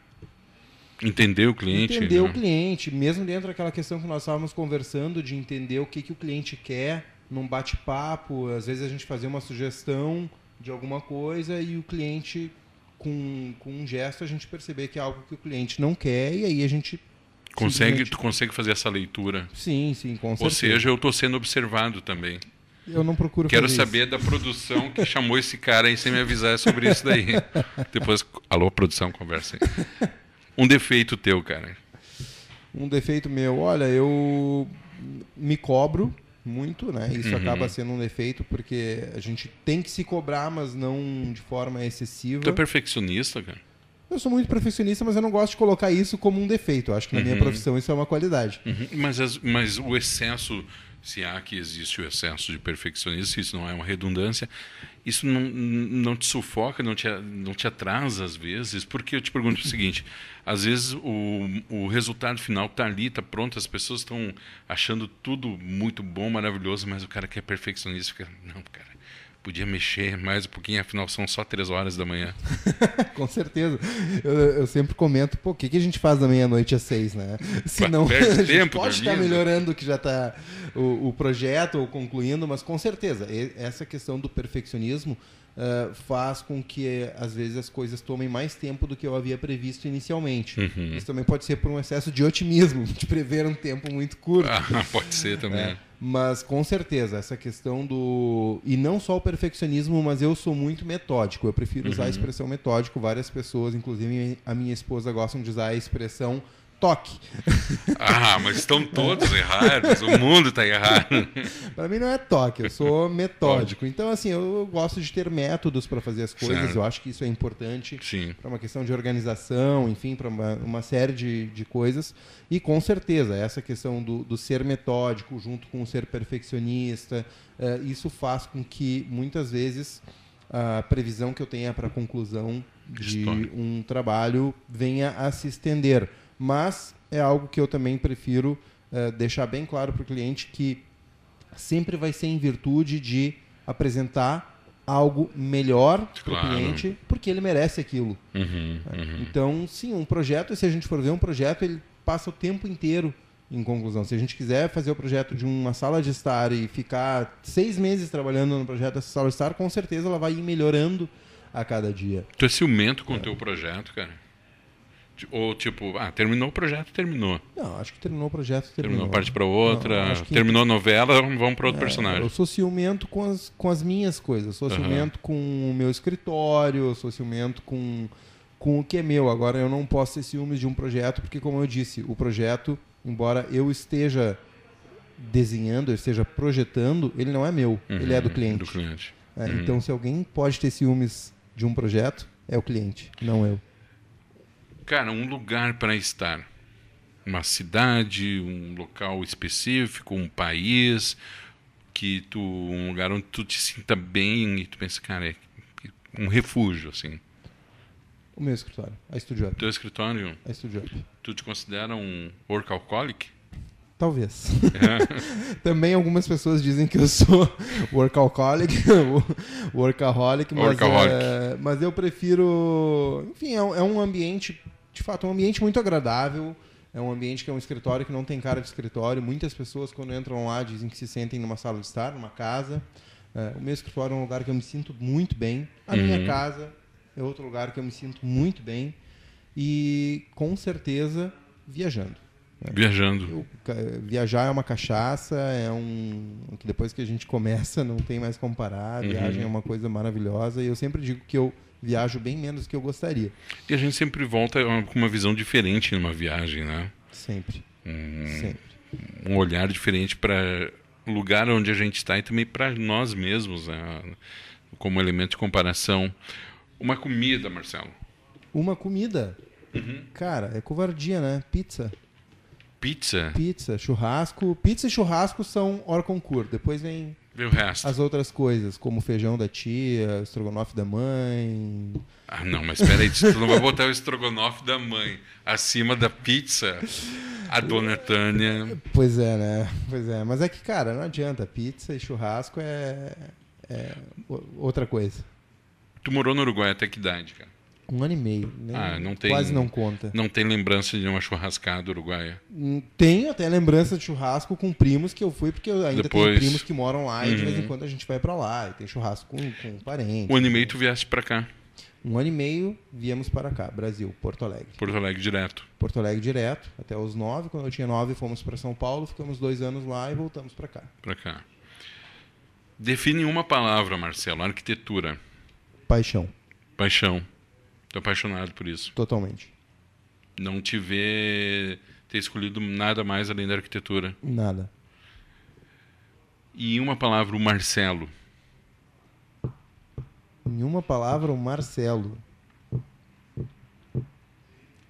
entender o cliente. Entender né? o cliente, mesmo dentro daquela questão que nós estávamos conversando de entender o que, que o cliente quer num bate-papo. Às vezes a gente fazia uma sugestão de alguma coisa e o cliente com, com um gesto a gente perceber que é algo que o cliente não quer e aí a gente consegue tu consegue fazer essa leitura sim sim com certeza. ou seja eu estou sendo observado também eu não procuro quero saber isso. da produção que chamou esse cara aí sem me avisar sobre isso daí depois alô produção conversa aí. um defeito teu cara um defeito meu olha eu me cobro muito, né? Isso uhum. acaba sendo um defeito porque a gente tem que se cobrar, mas não de forma excessiva. Tu é perfeccionista, cara? Eu sou muito perfeccionista, mas eu não gosto de colocar isso como um defeito. Eu acho que na uhum. minha profissão isso é uma qualidade. Uhum. Mas, as, mas o excesso, se há que existe o excesso de perfeccionismo, isso não é uma redundância, isso não, não te sufoca, não te, não te atrasa às vezes? Porque eu te pergunto o seguinte: às vezes o, o resultado final está ali, está pronto, as pessoas estão achando tudo muito bom, maravilhoso, mas o cara que é perfeccionista fica, não, cara, podia mexer mais um pouquinho, afinal são só três horas da manhã. Com certeza. Eu, eu, sempre comento, pô, o que, que a gente faz da meia-noite às seis, né? Se não, a gente pode estar melhorando que já está o, o projeto ou concluindo, mas com certeza, essa questão do perfeccionismo uh, faz com que, às vezes, as coisas tomem mais tempo do que eu havia previsto inicialmente. Uhum. Isso também pode ser por um excesso de otimismo, de prever um tempo muito curto. Ah, pode ser também. É, mas, com certeza, essa questão do... E não só o perfeccionismo, mas eu sou muito metódico. Eu prefiro usar uhum. a expressão metódico. Várias pessoas, inclusive a minha esposa, gostam de usar a expressão toque. Ah, mas estão todos errados, o mundo está errado. para mim não é toque, eu sou metódico. Então, assim, eu gosto de ter métodos para fazer as coisas, certo. eu acho que isso é importante para uma questão de organização, enfim, para uma, uma, série de, de coisas. E com certeza, essa questão do, do ser metódico junto com o ser perfeccionista, uh, isso faz com que muitas vezes a previsão que eu tenha para a conclusão de um trabalho venha a se estender. Mas é algo que eu também prefiro uh, deixar bem claro para o cliente que sempre vai ser em virtude de apresentar algo melhor para o cliente, porque ele merece aquilo. Uhum, uhum. Então, sim, um projeto, se a gente for ver um projeto, ele passa o tempo inteiro em conclusão. Se a gente quiser fazer o projeto de uma sala de estar e ficar seis meses trabalhando no projeto dessa sala de estar, com certeza ela vai ir melhorando a cada dia. Tu é ciumento com o é. teu projeto, cara? Ou tipo, ah, terminou o projeto, terminou. Não, acho que terminou o projeto, terminou. Terminou parte para outra, não, terminou a novela, vamos para outro é, personagem. Eu sou ciumento com as, com as minhas coisas, eu sou uhum. ciumento com o meu escritório, eu sou ciumento com, com o que é meu. Agora eu não posso ter ciúmes de um projeto, porque como eu disse, o projeto embora eu esteja desenhando, eu esteja projetando, ele não é meu, uhum, ele é do cliente. Do cliente. É, uhum. Então, se alguém pode ter ciúmes de um projeto, é o cliente, não eu. Cara, um lugar para estar. Uma cidade, um local específico, um país, que tu, um lugar onde tu te sinta bem e tu pensa, cara, é um refúgio, assim. O meu escritório, a Studio Up. Teu escritório? A Studio Up. Tu te considera um workaholic? Talvez. É. Também algumas pessoas dizem que eu sou workaholic, workaholic, mas, workaholic. É, mas eu prefiro. Enfim, é, é, um ambiente, de fato, um ambiente muito agradável. É um ambiente que é um escritório que não tem cara de escritório. Muitas pessoas, quando entram lá, dizem que se sentem numa sala de estar, numa casa. É, o meu escritório é um lugar que eu me sinto muito bem. A uhum. minha casa é outro lugar que eu me sinto muito bem e com certeza viajando. Né? Viajando. Eu, viajar é uma cachaça, é um que depois que a gente começa não tem mais como parar. A viagem uhum. é uma coisa maravilhosa e eu sempre digo que eu viajo bem menos do que eu gostaria. E a gente sempre volta com uma visão diferente numa viagem, né? Sempre. Um, sempre. Um olhar diferente para o lugar onde a gente está e também para nós mesmos, né? como elemento de comparação. Uma comida, Marcelo. Uma comida? Uhum. Cara, é covardia, né? Pizza. Pizza? Pizza, churrasco. Pizza e churrasco são hors concurso. Depois vem o resto. as outras coisas, como feijão da tia, estrogonofe da mãe. Ah, não, mas peraí, tu não vai botar o estrogonofe da mãe acima da pizza? A dona Tânia. Pois é, né? Pois é. Mas é que, cara, não adianta. Pizza e churrasco é, é outra coisa. Tu morou no Uruguai até que idade, cara? Um ano e meio. Nem, ah, não tem, quase não conta. Não tem lembrança de uma churrascada uruguaia? Hum, tenho até lembrança de churrasco com primos que eu fui, porque eu ainda Depois... tenho primos que moram lá uhum. e de vez em uhum. quando a gente vai para lá. E tem churrasco com, com parentes. Um ano e meio tu vieste para cá? Um ano e meio viemos para cá, Brasil, Porto Alegre. Porto Alegre direto. Porto Alegre direto, até os nove. Quando eu tinha nove, fomos para São Paulo, ficamos dois anos lá e voltamos para cá. Para cá. Define uma palavra, Marcelo, arquitetura. Paixão. Paixão. Tô apaixonado por isso. Totalmente. Não te ver ter escolhido nada mais além da arquitetura. Nada. E em uma palavra, o Marcelo. Em uma palavra, o Marcelo.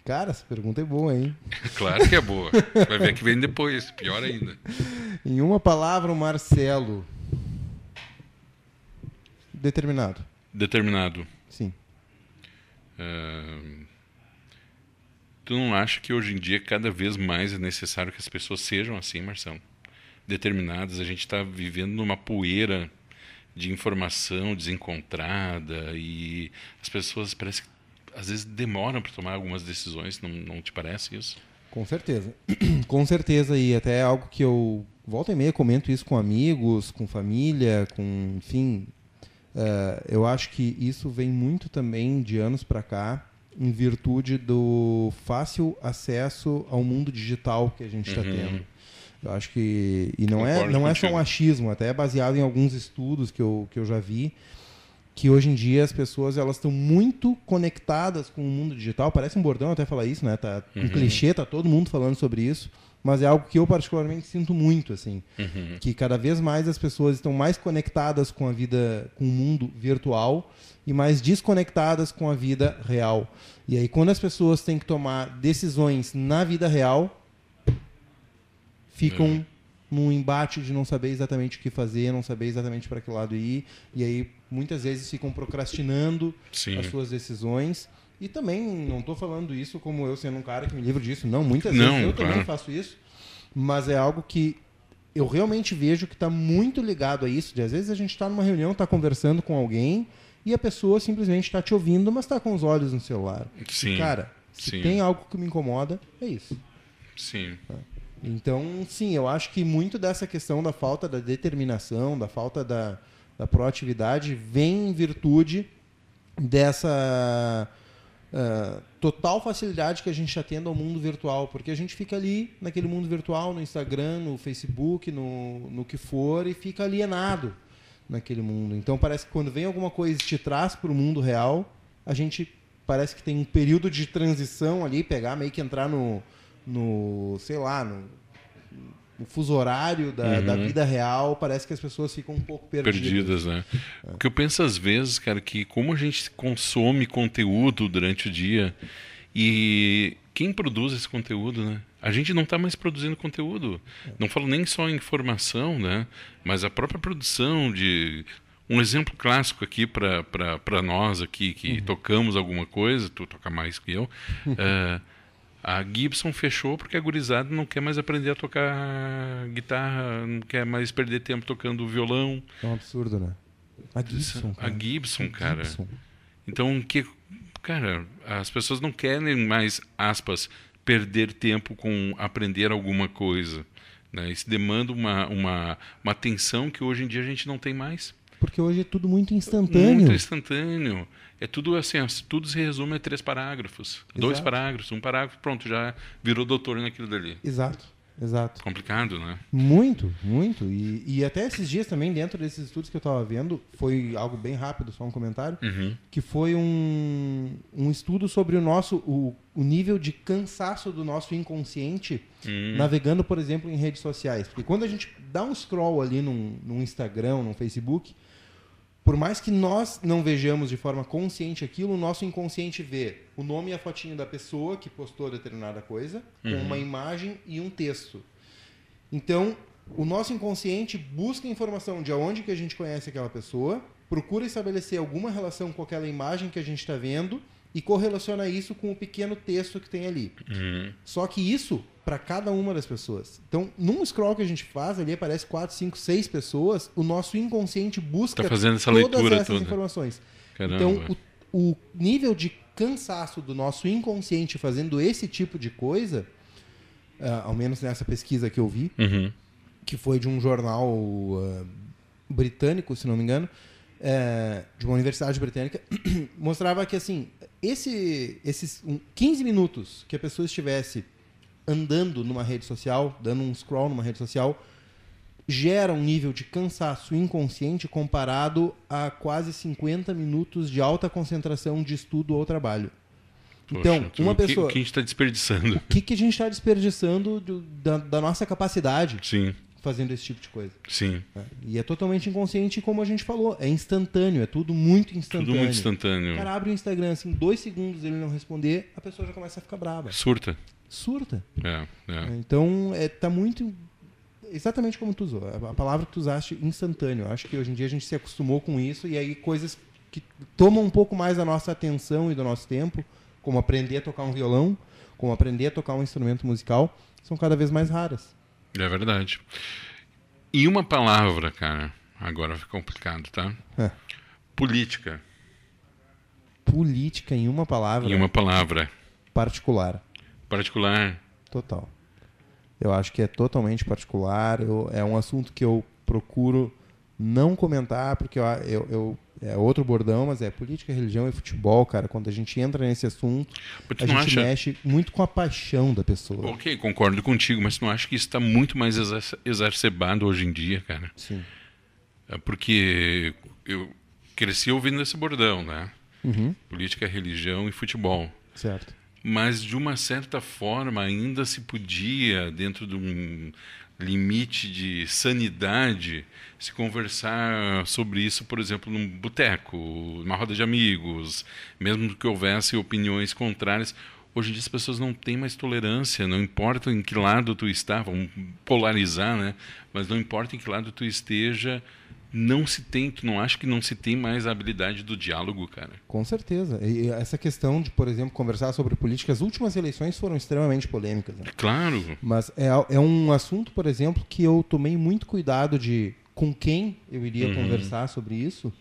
Cara, essa pergunta é boa, hein? claro que é boa. Vai ver que vem depois, pior ainda. em uma palavra, o Marcelo. Determinado. Determinado. Sim. Tu não acha que hoje em dia cada vez mais é necessário que as pessoas sejam assim, Marcelo? Determinadas. A gente está vivendo numa poeira de informação desencontrada e as pessoas parece que às vezes demoram para tomar algumas decisões. Não, não te parece isso? Com certeza. com certeza. E até é algo que eu volta e meia comento isso com amigos, com família, com, enfim, Uh, eu acho que isso vem muito também de anos para cá, em virtude do fácil acesso ao mundo digital que a gente está uhum. tendo. Eu acho que. E não é, não é só um achismo, até é baseado em alguns estudos que eu, que eu já vi. Que hoje em dia as pessoas elas estão muito conectadas com o mundo digital. Parece um bordão até falar isso, né? Tá um Uhum. clichê, tá todo mundo falando sobre isso, mas é algo que eu particularmente sinto muito, assim, Uhum. que cada vez mais as pessoas estão mais conectadas com a vida, com o mundo virtual e mais desconectadas com a vida real. E aí quando as pessoas têm que tomar decisões na vida real, ficam Uhum. num embate de não saber exatamente o que fazer, não saber exatamente para que lado ir, e aí muitas vezes ficam procrastinando Sim. as suas decisões. E também não estou falando isso como eu sendo um cara que me livro disso, não. Muitas Não, vezes eu também claro. faço isso, mas é algo que eu realmente vejo que está muito ligado a isso. De às vezes a gente está numa reunião, está conversando com alguém e a pessoa simplesmente está te ouvindo, mas está com os olhos no celular. Sim. Cara, se Sim. tem algo que me incomoda, é isso. Sim. Então, sim, eu acho que muito dessa questão da falta da determinação, da falta da, da proatividade, vem em virtude dessa ah, total facilidade que a gente está tendo ao mundo virtual. Porque a gente fica ali naquele mundo virtual, no Instagram, no Facebook, no, no que for, e fica alienado naquele mundo. Então, parece que quando vem alguma coisa e te traz para o mundo real, a gente parece que tem um período de transição ali, pegar, meio que entrar no, no sei lá, no, no fuso horário da, da vida real, parece que as pessoas ficam um pouco perdidas. perdidas, né? O que eu penso às vezes, cara, que como a gente consome conteúdo durante o dia e quem produz esse conteúdo, né? A gente não está mais produzindo conteúdo. Não falo nem só em informação, né? Mas a própria produção de um exemplo clássico aqui para nós aqui que tocamos alguma coisa, tu toca mais que eu. é, a Gibson fechou porque a gurizada não quer mais aprender a tocar guitarra, não quer mais perder tempo tocando violão. É um absurdo, né? A Gibson. A cara. Gibson, cara. Gibson. Então, que, cara, as pessoas não querem mais, aspas, perder tempo com aprender alguma coisa. Né? Isso demanda uma, uma, uma atenção que hoje em dia a gente não tem mais. Porque hoje é tudo muito instantâneo. Muito instantâneo. É tudo assim, tudo se resume a três parágrafos. Dois Exato. parágrafos, um parágrafo, pronto, já virou doutor naquilo dali. Exato, exato. Complicado, né? Muito, muito. E, e até esses dias também, dentro desses estudos que eu estava vendo, foi algo bem rápido, só um comentário, Uhum. que foi um, um estudo sobre o nosso o, o nível de cansaço do nosso inconsciente Hum. navegando, por exemplo, em redes sociais. Porque quando a gente dá um scroll ali num, num Instagram, num Facebook, por mais que nós não vejamos de forma consciente aquilo, o nosso inconsciente vê o nome e a fotinho da pessoa que postou determinada coisa, com uma imagem e um texto. Então, o nosso inconsciente busca informação de onde que a gente conhece aquela pessoa, procura estabelecer alguma relação com aquela imagem que a gente está vendo e correlaciona isso com o pequeno texto que tem ali. Uhum. Só que isso para cada uma das pessoas. Então, num scroll que a gente faz, ali aparece 4, 5, 6 pessoas, o nosso inconsciente busca Tá fazendo essa todas leitura essas toda. informações. Caramba. Então, o, o nível de cansaço do nosso inconsciente fazendo esse tipo de coisa, ah, ao menos nessa pesquisa que eu vi, Uhum. que foi de um jornal ah, britânico, se não me engano, eh, de uma universidade britânica, mostrava que assim, esse, esses um, 15 minutos que a pessoa estivesse andando numa rede social, dando um scroll numa rede social, gera um nível de cansaço inconsciente comparado a quase 50 minutos de alta concentração de estudo ou trabalho. Então, Poxa, uma o que- pessoa. O que a gente está desperdiçando? O que, que a gente está desperdiçando do- da, da nossa capacidade Sim, fazendo esse tipo de coisa? sim. né? E é totalmente inconsciente, como a gente falou. É instantâneo, é tudo muito instantâneo. Tudo muito O instantâneo. cara abre o Instagram, assim, dois segundos ele não responder, a pessoa já começa a ficar brava. Surta. Surta. É, é. Então, é, tá muito. Exatamente como tu usou. A a palavra que tu usaste, instantâneo. Eu Acho que hoje em dia a gente se acostumou com isso e aí coisas que tomam um pouco mais da nossa atenção e do nosso tempo, como aprender a tocar um violão, como aprender a tocar um instrumento musical, são cada vez mais raras. É verdade. E uma palavra, cara, agora fica complicado, tá? É. Política. Política em uma palavra Em uma palavra particular. particular. Total. Eu acho que é totalmente particular. eu- é um assunto que eu procuro não comentar, porque eu, eu, eu- é outro bordão, mas é política, religião e futebol, cara. Quando a gente entra nesse assunto, a gente acha- mexe muito com a paixão da pessoa. Ok, concordo contigo, mas tu não acha que isso está muito mais exa- exacerbado hoje em dia, cara? Sim. É porque eu, cresci ouvindo esse bordão, né? Uhum. Política, religião e futebol. Certo. Mas, de uma certa forma, ainda se podia, dentro de um limite de sanidade, se conversar sobre isso, por exemplo, num boteco, numa roda de amigos, mesmo que houvesse opiniões contrárias. Hoje em dia as pessoas não têm mais tolerância, não importa em que lado tu está, vamos polarizar, né? Mas não importa em que lado tu esteja, não se tem, tu não acha que não se tem mais a habilidade do diálogo, cara? Com certeza. E essa questão de, por exemplo, conversar sobre política, as últimas eleições foram extremamente polêmicas. Né? Claro. Mas é, é um assunto, por exemplo, que eu tomei muito cuidado de com quem eu iria Uhum. conversar sobre isso,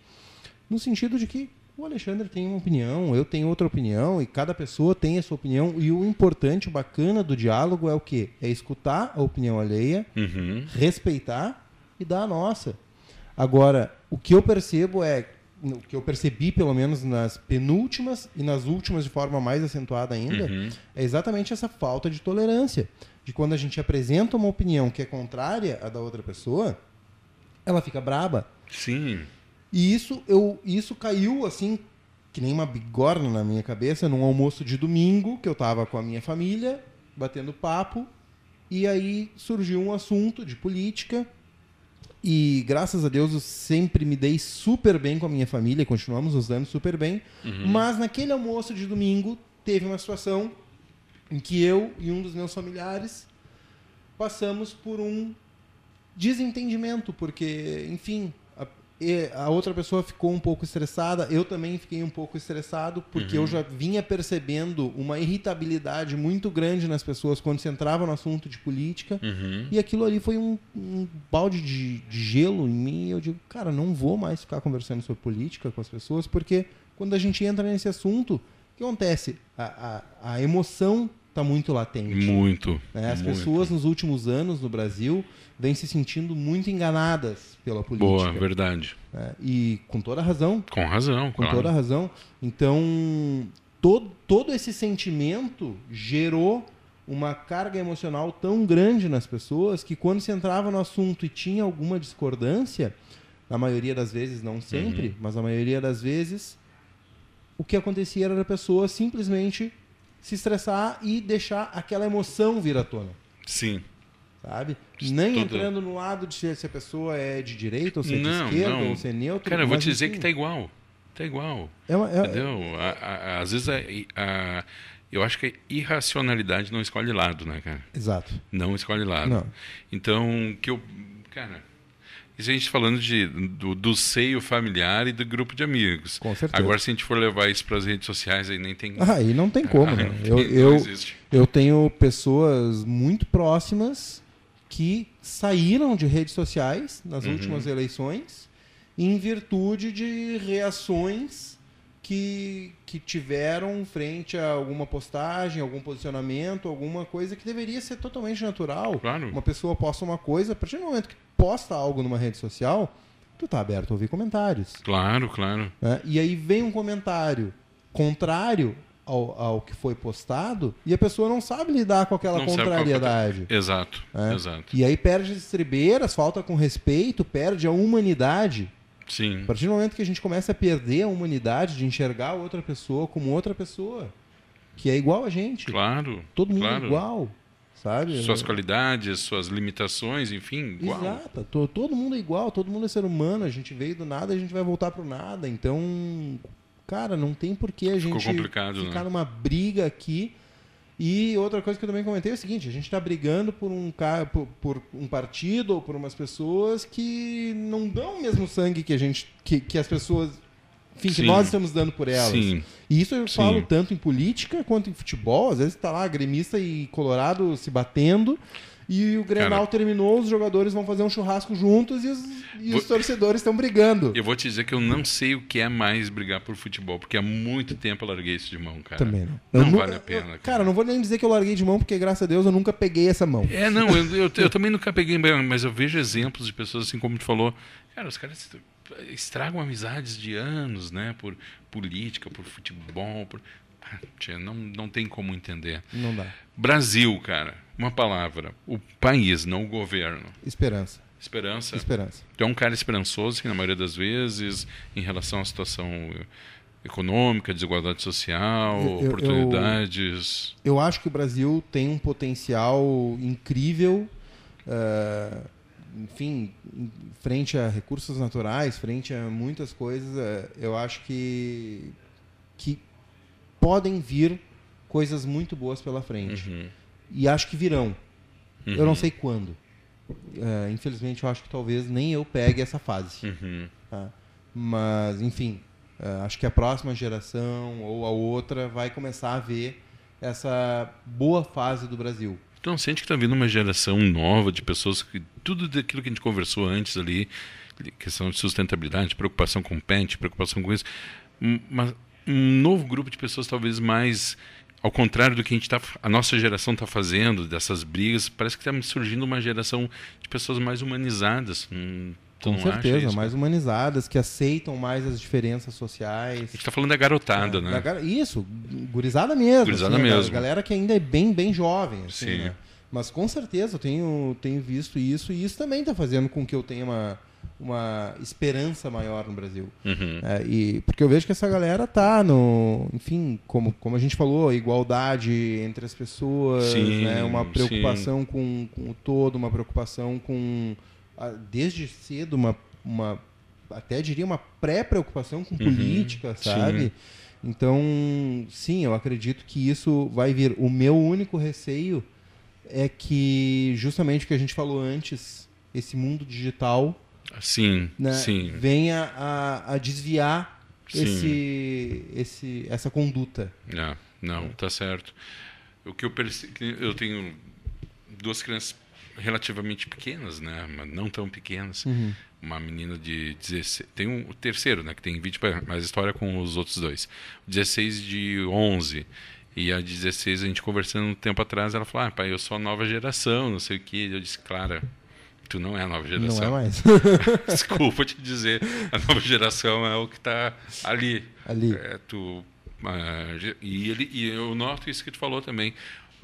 no sentido de que o Alexandre tem uma opinião, eu tenho outra opinião, e cada pessoa tem a sua opinião. E o importante, o bacana do diálogo é o quê? É escutar a opinião alheia, Uhum. respeitar e dar a nossa. Agora, o que eu percebo é, o que eu percebi pelo menos nas penúltimas e nas últimas de forma mais acentuada ainda, Uhum. é exatamente essa falta de tolerância. De quando a gente apresenta uma opinião que é contrária à da outra pessoa, ela fica braba. Sim. E isso, eu, isso caiu assim, que nem uma bigorna na minha cabeça, num almoço de domingo, que eu tava com a minha família, batendo papo, e aí surgiu um assunto de política. E graças a Deus eu sempre me dei super bem com a minha família, continuamos nos dando super bem. Mas naquele almoço de domingo teve uma situação em que eu e um dos meus familiares passamos por um desentendimento, porque, enfim, a, e a outra pessoa ficou um pouco estressada, eu também fiquei um pouco estressado, porque eu já vinha percebendo uma irritabilidade muito grande nas pessoas quando se entrava no assunto de política, Uhum. e aquilo ali foi um, um balde de, de gelo em mim, e eu digo, cara, não vou mais ficar conversando sobre política com as pessoas, porque quando a gente entra nesse assunto, o que acontece? A, a, a emoção está muito latente. Muito. né? As muito. pessoas nos últimos anos no Brasil vêm se sentindo muito enganadas pela política. Boa, verdade. né? E com toda razão, Com razão, com claro. toda razão. Então, todo, todo esse sentimento gerou uma carga emocional tão grande nas pessoas que quando se entrava no assunto e tinha alguma discordância, na maioria das vezes, não sempre, Uhum. mas na maioria das vezes, o que acontecia era a pessoa simplesmente se estressar e deixar aquela emoção vir à tona. Sim. Sabe? Nem Tudo- entrando no lado de se a pessoa é de direita ou se é Não, de esquerda não. ou se é neutro. Cara, eu vou te dizer enfim, que tá igual. Tá igual. é uma- é- Entendeu? A- a- às vezes a, a- eu acho que a irracionalidade não escolhe lado, né, cara? Exato. Não escolhe lado. Não. Então, que eu. Cara, isso a gente falando de, do, do seio familiar e do grupo de amigos. Com certeza. Agora, se a gente for levar isso para as redes sociais, aí nem tem. Ah, aí não tem como, Ah, né? não tem- Eu, eu, existe. eu tenho pessoas muito próximas que saíram de redes sociais nas Uhum. últimas eleições em virtude de reações que, que tiveram frente a alguma postagem, algum posicionamento, alguma coisa que deveria ser totalmente natural. Claro. Uma pessoa posta uma coisa, a partir do momento que posta algo numa rede social, tu tá aberto a ouvir comentários. Claro, claro. né? E aí vem um comentário contrário ao, ao que foi postado e a pessoa não sabe lidar com aquela Não sabe qual que é contrariedade. Exato, né? exato. E aí perde as estribeiras, falta com respeito, perde a humanidade. Sim. A partir do momento que a gente começa a perder a humanidade de enxergar outra pessoa como outra pessoa, que é igual a gente. Claro. Todo mundo claro. é igual, sabe? Suas qualidades, suas limitações, enfim, igual. Exato. To- Todo mundo é igual, todo mundo é ser humano. A gente veio do nada, a gente vai voltar pro nada. Então, cara, não tem por que a Ficou gente complicado, ficar né? numa briga aqui. E outra coisa que eu também comentei é o seguinte: a gente está brigando por um, por, por um partido ou por umas pessoas que não dão o mesmo sangue que a gente, que, que as pessoas, enfim, que nós estamos dando por elas. Sim. E isso eu Sim. falo tanto em política quanto em futebol. Às vezes tá lá gremista e colorado se batendo. E o Grenal Cara. terminou, os jogadores vão fazer um churrasco juntos e os, e Vou- os torcedores estão brigando. Eu vou te dizer que eu não sei o que é mais brigar por futebol, porque há muito tempo eu larguei isso de mão, cara. Também não. Não Eu vale a pena, eu- cara. cara, não vou nem dizer que eu larguei de mão, porque graças a Deus eu nunca peguei essa mão. É, não, eu, eu, eu também nunca peguei, mas eu vejo exemplos de pessoas assim como tu falou. Cara, os caras estragam amizades de anos, né? Por política, por futebol, por. Ah, tia, não, não tem como entender. Não dá. Brasil, cara, uma palavra. O país, não o governo. Esperança. Esperança. Esperança. Tu é um cara esperançoso que, na maioria das vezes, em relação à situação econômica, desigualdade social, Eu- eu- oportunidades. Eu acho que o Brasil tem um potencial incrível, eh, enfim, frente a recursos naturais, frente a muitas coisas. eh, eu acho que, que podem vir coisas muito boas pela frente. Uhum. E acho que virão. Eu Uhum. não sei quando. Eh, infelizmente, eu acho que talvez nem eu pegue essa fase. Uhum. tá? Mas, enfim, eh, acho que a próxima geração ou a outra vai começar a ver essa boa fase do Brasil. Tu não sente que está vindo uma geração nova de pessoas que tudo daquilo que a gente conversou antes ali, questão de sustentabilidade, preocupação com pet, preocupação com isso, um- uma- um novo grupo de pessoas talvez mais ao contrário do que a gente tá, a nossa geração está fazendo dessas brigas, parece que está surgindo uma geração de pessoas mais humanizadas. Hum, tu Com certeza, isso? mais humanizadas, que aceitam mais as diferenças sociais. A gente está falando da garotada, É, né? da gar- Isso, gurizada mesmo. Gurizada assim, a mesmo. Galera que ainda é bem, bem jovem. Assim, Sim. né? Mas com certeza eu tenho, tenho visto isso e isso também está fazendo com que eu tenha uma, uma esperança maior no Brasil. Uhum. É, e, porque eu vejo que essa galera tá no. Enfim, como, como a gente falou, igualdade entre as pessoas, Sim, né, uma preocupação com, com o todo, uma preocupação com. Desde cedo, uma, uma. Até diria uma pré-preocupação com política, Uhum. sim. sabe? Então, sim, eu acredito que isso vai vir. O meu único receio é que, justamente o que a gente falou antes, esse mundo digital Sim, né, sim. venha a, a desviar Sim. esse, esse, essa conduta. É, não, tá certo. O que eu perce... eu tenho duas crianças relativamente pequenas, né, mas não tão pequenas. Uma menina de 16, tem um o terceiro, né, que tem 20, pa- mais história com os outros dois. 16 de 11 e a 16 a gente conversando um tempo atrás, ela falou: "Ah, pai, eu sou a nova geração, não sei o quê". Eu disse: "Clara, tu não é a nova geração". Não é mais. Desculpa te dizer, a nova geração é o que está ali. Ali. É, tu, ge- e, ele, e eu noto isso que tu falou também.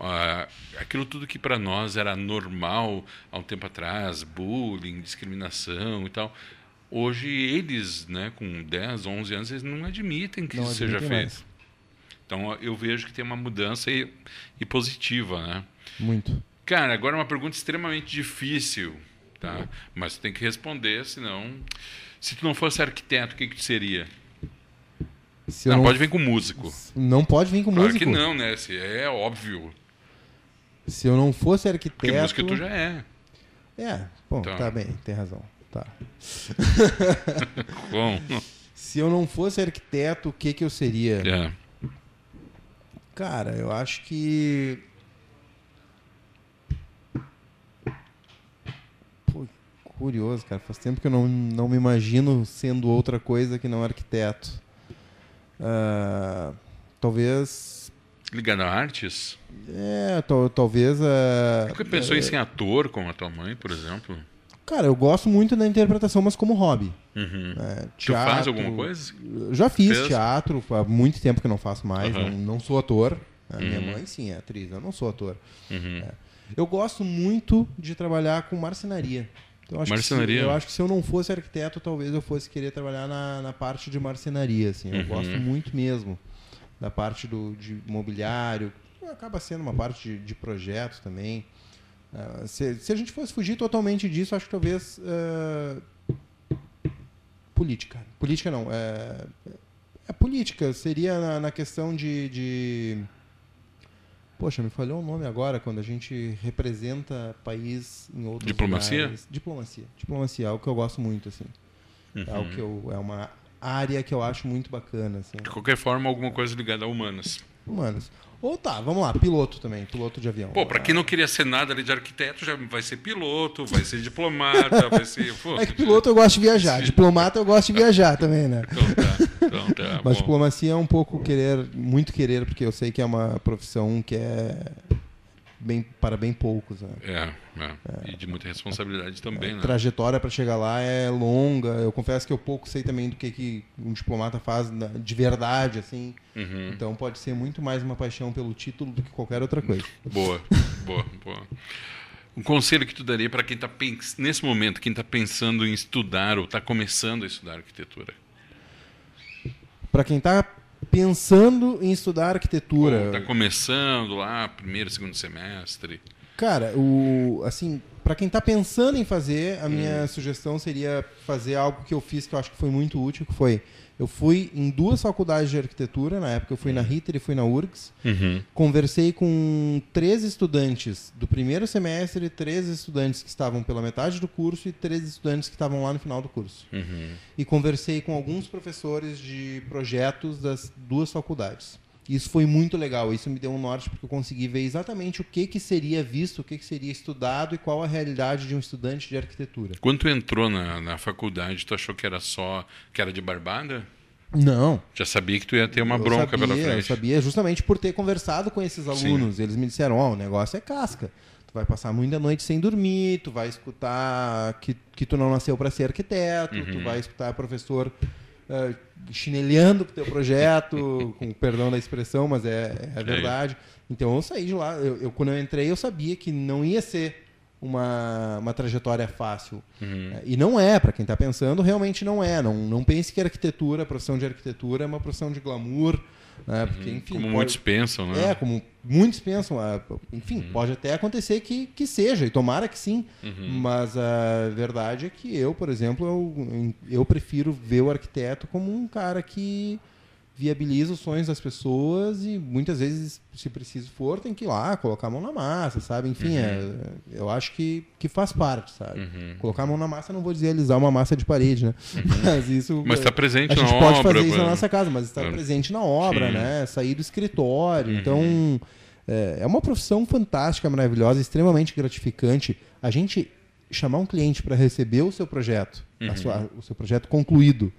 Ah, aquilo tudo que para nós era normal há um tempo atrás, bullying, discriminação e tal. Hoje eles, né, com 10, 11 anos, eles não admitem que Não isso seja admitem feito. mais. Então eu vejo que tem uma mudança e, e positiva, né? Muito. Cara, agora uma pergunta extremamente difícil, tá? Mas tu tem que responder, senão... Se tu não fosse arquiteto, o que que tu seria? Se Não, não, pode vir com músico. não pode vir com Claro músico. que não, né? Se é óbvio. Se eu não fosse Porque arquiteto. música tu já é. É, bom, Tá. tá bem, tem razão. Tá. Bom, Se eu não fosse arquiteto, o que, que eu seria? é. Cara, eu acho que. Pô, curioso, cara. Faz tempo que eu não, não me imagino sendo outra coisa que não arquiteto. Ah, talvez. Ligado a artes? É, tal- talvez. ah, Nunca pensou em ser ator como a tua mãe, por exemplo? Cara, eu gosto muito da interpretação, mas como hobby. Uhum. né? Tu faz Teatro- alguma coisa? Já fiz Fez? teatro, há muito tempo que não faço mais. Aham. Não, não sou ator. A minha Uhum. mãe, sim, é atriz. Eu não sou ator. Uhum. Eu gosto muito de trabalhar com marcenaria. Então, eu acho Marcenaria. Que se, eu acho que se eu não fosse arquiteto, talvez eu fosse querer trabalhar na, na parte de marcenaria. Assim. Eu Uhum. gosto muito mesmo da parte do, de mobiliário. Acaba sendo uma parte de, de projeto também. Ah, se, se a gente fosse fugir totalmente disso, acho que talvez. ah, política. Política não. É, é política. Seria na, na questão de, de. Poxa, me falhou o nome agora, quando a gente representa país em outros Diplomacia? lugares. Diplomacia. Diplomacia é algo que eu gosto muito, assim. É Uhum. algo que eu, é uma área que eu acho muito bacana, assim. De qualquer forma, alguma coisa ligada a humanas. Humanos. Ou tá, vamos lá, piloto também, piloto de avião. Pô, pra quem não queria ser nada ali de arquiteto, já vai ser piloto, vai ser diplomata, vai ser. Pô, É que piloto eu gosto de viajar, diplomata eu gosto de viajar também, né? Então tá, então tá. Mas bom. diplomacia é um pouco querer, muito querer, porque eu sei que é uma profissão que é bem para bem poucos. Né? É, é. E de muita responsabilidade também, A né? trajetória para chegar lá é longa. Eu confesso que eu pouco sei também do que, que um diplomata faz de verdade, assim. Uhum. Então pode ser muito mais uma paixão pelo título do que qualquer outra coisa. Boa, boa, boa. O conselho que tu daria para quem está nesse momento, quem está pensando em estudar ou está começando a estudar arquitetura? Para quem está pensando em estudar arquitetura. Está começando lá, primeiro, segundo semestre. Cara, o assim, para quem está pensando em fazer, a minha hum. sugestão seria fazer algo que eu fiz que eu acho que foi muito útil, que foi eu fui em duas faculdades de arquitetura, na época eu fui na Ritter e fui na URGS. Uhum. Conversei com três estudantes do primeiro semestre, três estudantes que estavam pela metade do curso e três estudantes que estavam lá no final do curso. Uhum. E conversei com alguns professores de projetos das duas faculdades. Isso foi muito legal, isso me deu um norte porque eu consegui ver exatamente o que, que seria visto, o que, que seria estudado e qual a realidade de um estudante de arquitetura. Quando tu entrou na, na faculdade, tu achou que era só que era de barbada? Não. Já sabia que tu ia ter uma bronca sabia, pela frente. Eu sabia, justamente por ter conversado com esses alunos. Sim. Eles me disseram, ó, oh, o negócio é casca. Tu vai passar muita noite sem dormir, tu vai escutar que, que tu não nasceu para ser arquiteto, uhum. tu vai escutar professor uh, chinelhando pro teu projeto, com perdão da expressão, mas é, é verdade. Então eu saí de lá, eu, eu, quando eu entrei eu sabia que não ia ser uma, uma trajetória fácil. Uhum. E não é, para quem está pensando, realmente não é. Não, não pense que a arquitetura, a profissão de arquitetura é uma profissão de glamour, né? Porque, uhum. enfim, como pode... muitos pensam, né? É, como muitos pensam. Ah, enfim, uhum. pode até acontecer que, que seja, e tomara que sim. Uhum. Mas a verdade é que eu, por exemplo, eu, eu prefiro ver o arquiteto como um cara que viabiliza os sonhos das pessoas e muitas vezes, se preciso for, tem que ir lá, colocar a mão na massa, sabe? Enfim, uhum. é, eu acho que, que faz parte, sabe? Uhum. Colocar a mão na massa não vou dizer alisar uma massa de parede, né? Uhum. Mas isso. Mas está presente na obra. A gente pode fazer isso na nossa casa, mas está presente na obra, Sim. né? Sair do escritório. Então, uhum. é, é uma profissão fantástica, maravilhosa, extremamente gratificante. A gente chamar um cliente para receber o seu projeto, sua, uhum. o seu projeto concluído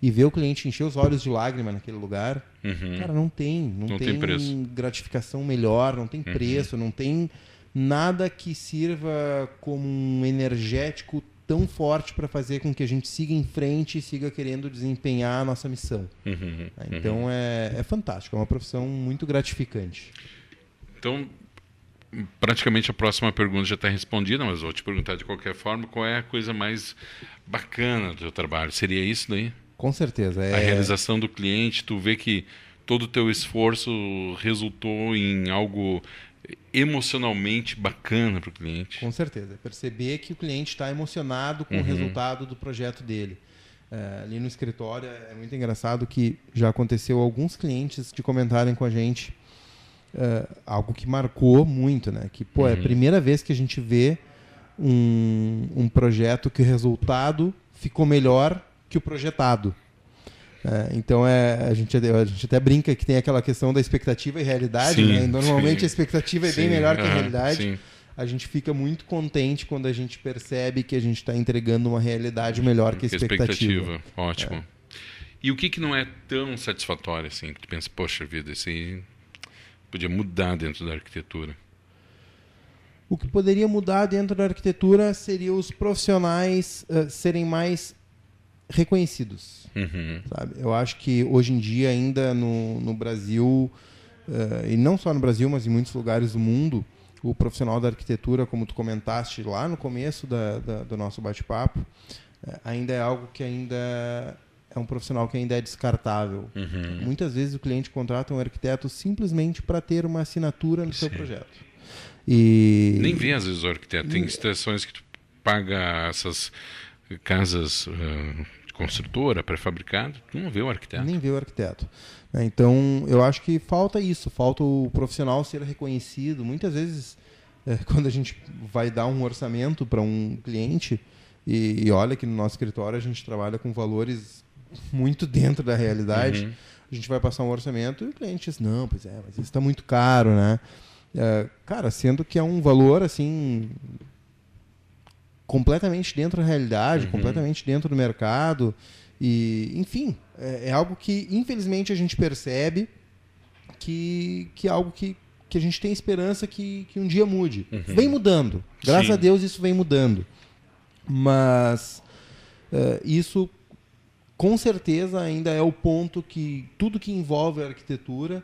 e ver o cliente encher os olhos de lágrima naquele lugar, uhum. cara, não tem. Não, não tem, tem gratificação melhor, não tem uhum. preço, não tem nada que sirva como um energético tão forte para fazer com que a gente siga em frente e siga querendo desempenhar a nossa missão. Uhum. Então uhum. é, é fantástico, é uma profissão muito gratificante. Então, praticamente a próxima pergunta já está respondida, mas vou te perguntar de qualquer forma, qual é a coisa mais bacana do teu trabalho? Seria isso daí? Com certeza. É... A realização do cliente, tu vê que todo o teu esforço resultou em algo emocionalmente bacana para o cliente. Com certeza. Perceber que o cliente está emocionado com uhum. o resultado do projeto dele. É, ali no escritório é muito engraçado que já aconteceu alguns clientes de comentarem com a gente é, algo que marcou muito, né? Que pô, uhum. é a uhum. primeira vez que a gente vê um, um projeto que o resultado ficou melhor que o projetado. É, então é, a, gente, a gente até brinca que tem aquela questão da expectativa e realidade. Sim, né? Normalmente sim. a expectativa é sim, bem melhor que a realidade. A gente fica muito contente quando a gente percebe que a gente está entregando uma realidade melhor que a expectativa. expectativa. Ótimo. É. E o que, que não é tão satisfatório assim? Que tu pensa, poxa vida, isso aí podia mudar dentro da arquitetura. O que poderia mudar dentro da arquitetura seria os profissionais uh, serem mais reconhecidos. Uhum. Sabe? Eu acho que hoje em dia, ainda no, no Brasil, uh, e não só no Brasil, mas em muitos lugares do mundo, o profissional da arquitetura, como tu comentaste lá no começo da, da, do nosso bate-papo, uh, ainda é algo que ainda é um profissional que ainda é descartável. Uhum. Muitas vezes o cliente contrata um arquiteto simplesmente para ter uma assinatura no Sim. seu projeto. E... Nem vê às vezes o arquiteto. Tem estações que tu paga essas casas uh, de construtora, pré-fabricado, tu não vê o arquiteto. Nem vê o arquiteto. Né, então, eu acho que falta isso, falta o profissional ser reconhecido. Muitas vezes, é, quando a gente vai dar um orçamento para um cliente, e, e, olha que no nosso escritório a gente trabalha com valores muito dentro da realidade, uhum. a gente vai passar um orçamento e o cliente diz, não, pois é, mas isso está muito caro, né? É, cara, sendo que é um valor, assim, completamente dentro da realidade, uhum. completamente dentro do mercado. E, enfim, é, é, algo que, infelizmente, a gente percebe que, que é algo que, que a gente tem esperança que, que um dia mude. Uhum. Vem mudando. Graças Sim. a Deus isso vem mudando. Mas uh, isso, com certeza, ainda é o ponto que tudo que envolve a arquitetura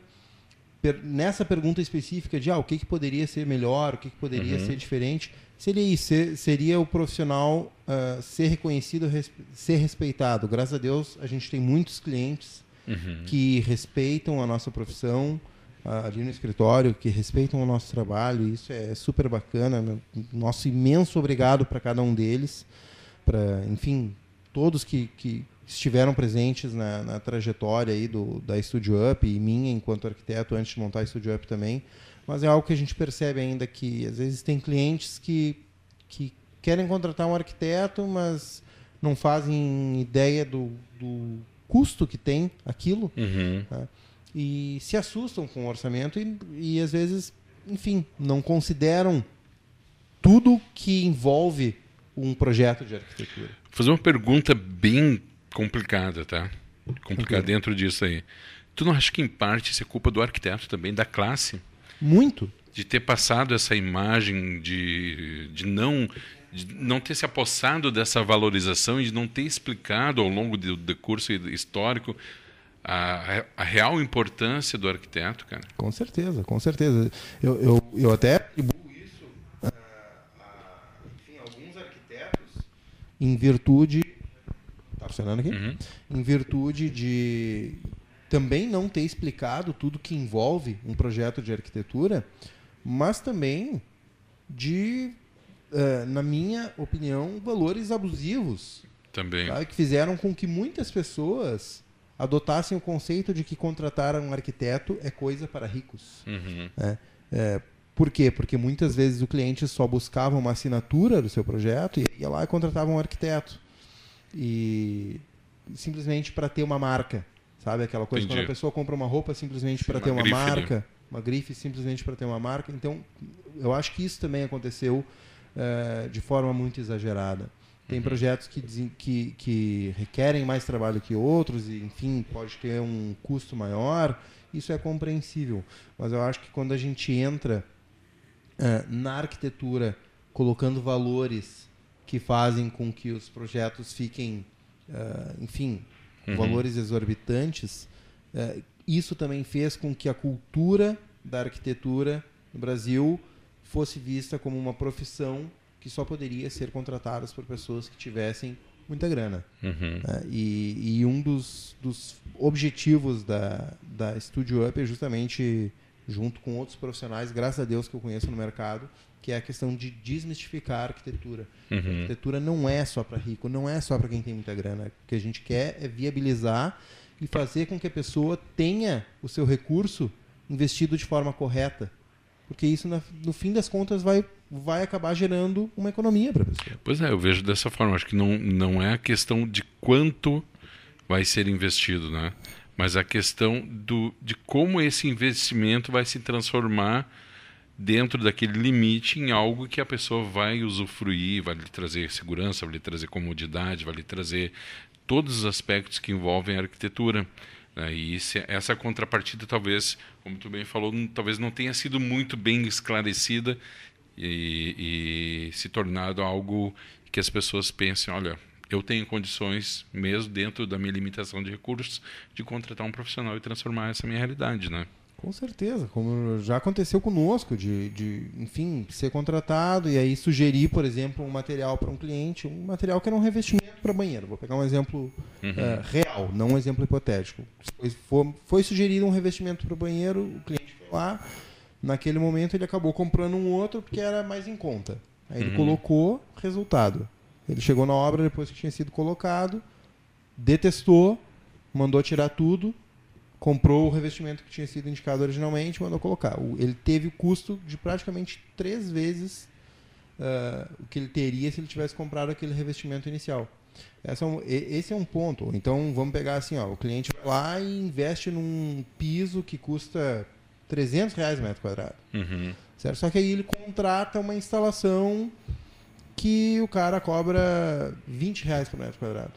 per, nessa pergunta específica de ah, o que, que poderia ser melhor, o que, que poderia Uhum. ser diferente, seria isso, ser- seria o profissional ah, ser reconhecido, res- ser respeitado. Graças a Deus, a gente tem muitos clientes Uhum. que respeitam a nossa profissão ah, ali no escritório, que respeitam o nosso trabalho, isso é super bacana. né? Nosso imenso obrigado para cada um deles, para, enfim, todos que, que estiveram presentes na, na trajetória aí do, da Studio Up e minha enquanto arquiteto antes de montar a Studio Up também. Mas é algo que a gente percebe ainda que às vezes tem clientes que, que querem contratar um arquiteto, mas não fazem ideia do, do custo que tem aquilo Uhum. e se assustam com o orçamento e, e às vezes, enfim, não consideram tudo que envolve um projeto de arquitetura. Vou fazer uma pergunta bem complicada, tá? Complicada Ok. dentro disso aí. Tu não acha que em parte isso é culpa do arquiteto também, da classe? Muito. de ter passado essa imagem de, de não de não ter se apossado dessa valorização e de não ter explicado ao longo do, do curso histórico a, a real importância do arquiteto, cara. Com certeza, com certeza. Eu, eu, eu até atribuo isso a, a, enfim, alguns arquitetos em virtude. Tá funcionando aqui? Uhum. Em virtude de também não ter explicado tudo que envolve um projeto de arquitetura, mas também de, eh, na minha opinião, valores abusivos Também. que fizeram com que muitas pessoas adotassem o conceito de que contratar um arquiteto é coisa para ricos. Uhum. É, por quê? Porque muitas vezes o cliente só buscava uma assinatura do seu projeto e ia lá e contratava um arquiteto. E simplesmente para ter uma marca, sabe? Aquela coisa Entendi. quando a pessoa compra uma roupa simplesmente para ter uma grife, né? marca, uma grife simplesmente para ter uma marca. Então, eu acho que isso também aconteceu eh, de forma muito exagerada. Tem Uhum. projetos que, que, que requerem mais trabalho que outros e, enfim, pode ter um custo maior. Isso é compreensível. Mas eu acho que quando a gente entra eh, na arquitetura colocando valores que fazem com que os projetos fiquem, eh, enfim, com Uhum. valores exorbitantes, eh, isso também fez com que a cultura da arquitetura no Brasil fosse vista como uma profissão que só poderia ser contratada por pessoas que tivessem muita grana. Uhum. né? E, e um dos, dos objetivos da, da Studio Up é justamente, junto com outros profissionais, graças a Deus que eu conheço no mercado, que é a questão de desmistificar a arquitetura. A Uhum. arquitetura não é só para rico, não é só para quem tem muita grana. O que a gente quer é viabilizar e fazer com que a pessoa tenha o seu recurso investido de forma correta. Porque isso, no fim das contas, vai, vai acabar gerando uma economia para a pessoa. Pois é, eu vejo dessa forma. Acho que não, não é a questão de quanto vai ser investido, né? Mas a questão do, de como esse investimento vai se transformar dentro daquele limite em algo que a pessoa vai usufruir, vai lhe trazer segurança, vai lhe trazer comodidade, vai lhe trazer todos os aspectos que envolvem a arquitetura. né? E esse- essa contrapartida, talvez, como tu bem falou, talvez não tenha sido muito bem esclarecida e, e se tornado algo que as pessoas pensem, olha, eu tenho condições, mesmo dentro da minha limitação de recursos, de contratar um profissional e transformar essa minha realidade, né? Com certeza, como já aconteceu conosco, de, de enfim, ser contratado e aí sugerir, por exemplo, um material para um cliente, um material que era um revestimento para banheiro. Vou pegar um exemplo eh, real, não um exemplo hipotético. Foi, foi- foi sugerido um revestimento para o banheiro, o cliente foi lá, naquele momento ele acabou comprando um outro porque era mais em conta. Aí ele Uhum. colocou, resultado. Ele chegou na obra depois que tinha sido colocado, detestou, mandou tirar tudo, comprou o revestimento que tinha sido indicado originalmente e mandou colocar. Ele teve o custo de praticamente três vezes ah, o que ele teria se ele tivesse comprado aquele revestimento inicial. É um- esse é um ponto. Então vamos pegar assim, ó, o cliente vai lá e investe num piso que custa 300 reais o metro quadrado. Uhum. Certo? Só que aí ele contrata uma instalação que o cara cobra 20 reais por metro quadrado.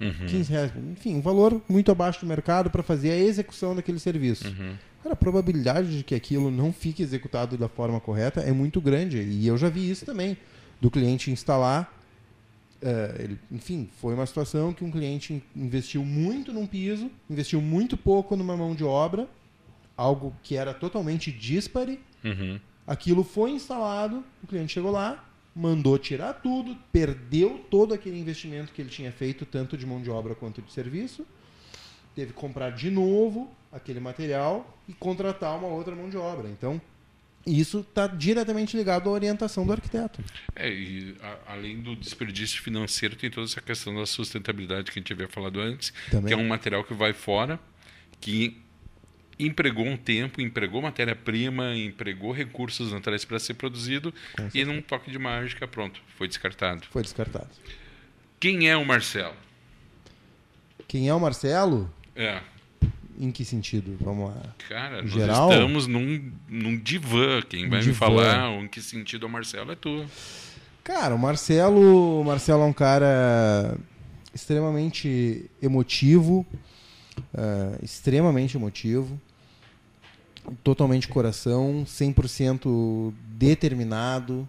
Uhum. 15 reais, enfim, um valor muito abaixo do mercado para fazer a execução daquele serviço. Uhum. Cara, a probabilidade de que aquilo não fique executado da forma correta é muito grande. E eu já vi isso também, do cliente instalar. eh, ele- enfim, foi uma situação que um cliente in- investiu muito num piso, investiu muito pouco numa mão de obra, algo que era totalmente dispare. Uhum. Aquilo foi instalado, o cliente chegou lá, mandou tirar tudo, perdeu todo aquele investimento que ele tinha feito, tanto de mão de obra quanto de serviço. Teve que comprar de novo aquele material e contratar uma outra mão de obra. Então, isso está diretamente ligado à orientação do arquiteto. É, e a, além do desperdício financeiro, tem toda essa questão da sustentabilidade que a gente havia falado antes, Também. que é um material que vai fora, que empregou um tempo, empregou matéria-prima, empregou recursos naturais para ser produzido e num toque de mágica, pronto, foi descartado. Foi descartado. Quem é o Marcelo? Quem é o Marcelo? É, Em que sentido? Vamos lá. cara, Em nós geral? estamos num, num divã. Quem vai me divã. falar em que sentido é o Marcelo é tu. Cara, o Marcelo, o Marcelo é um cara extremamente emotivo, eh, extremamente emotivo, totalmente coração, 100% determinado.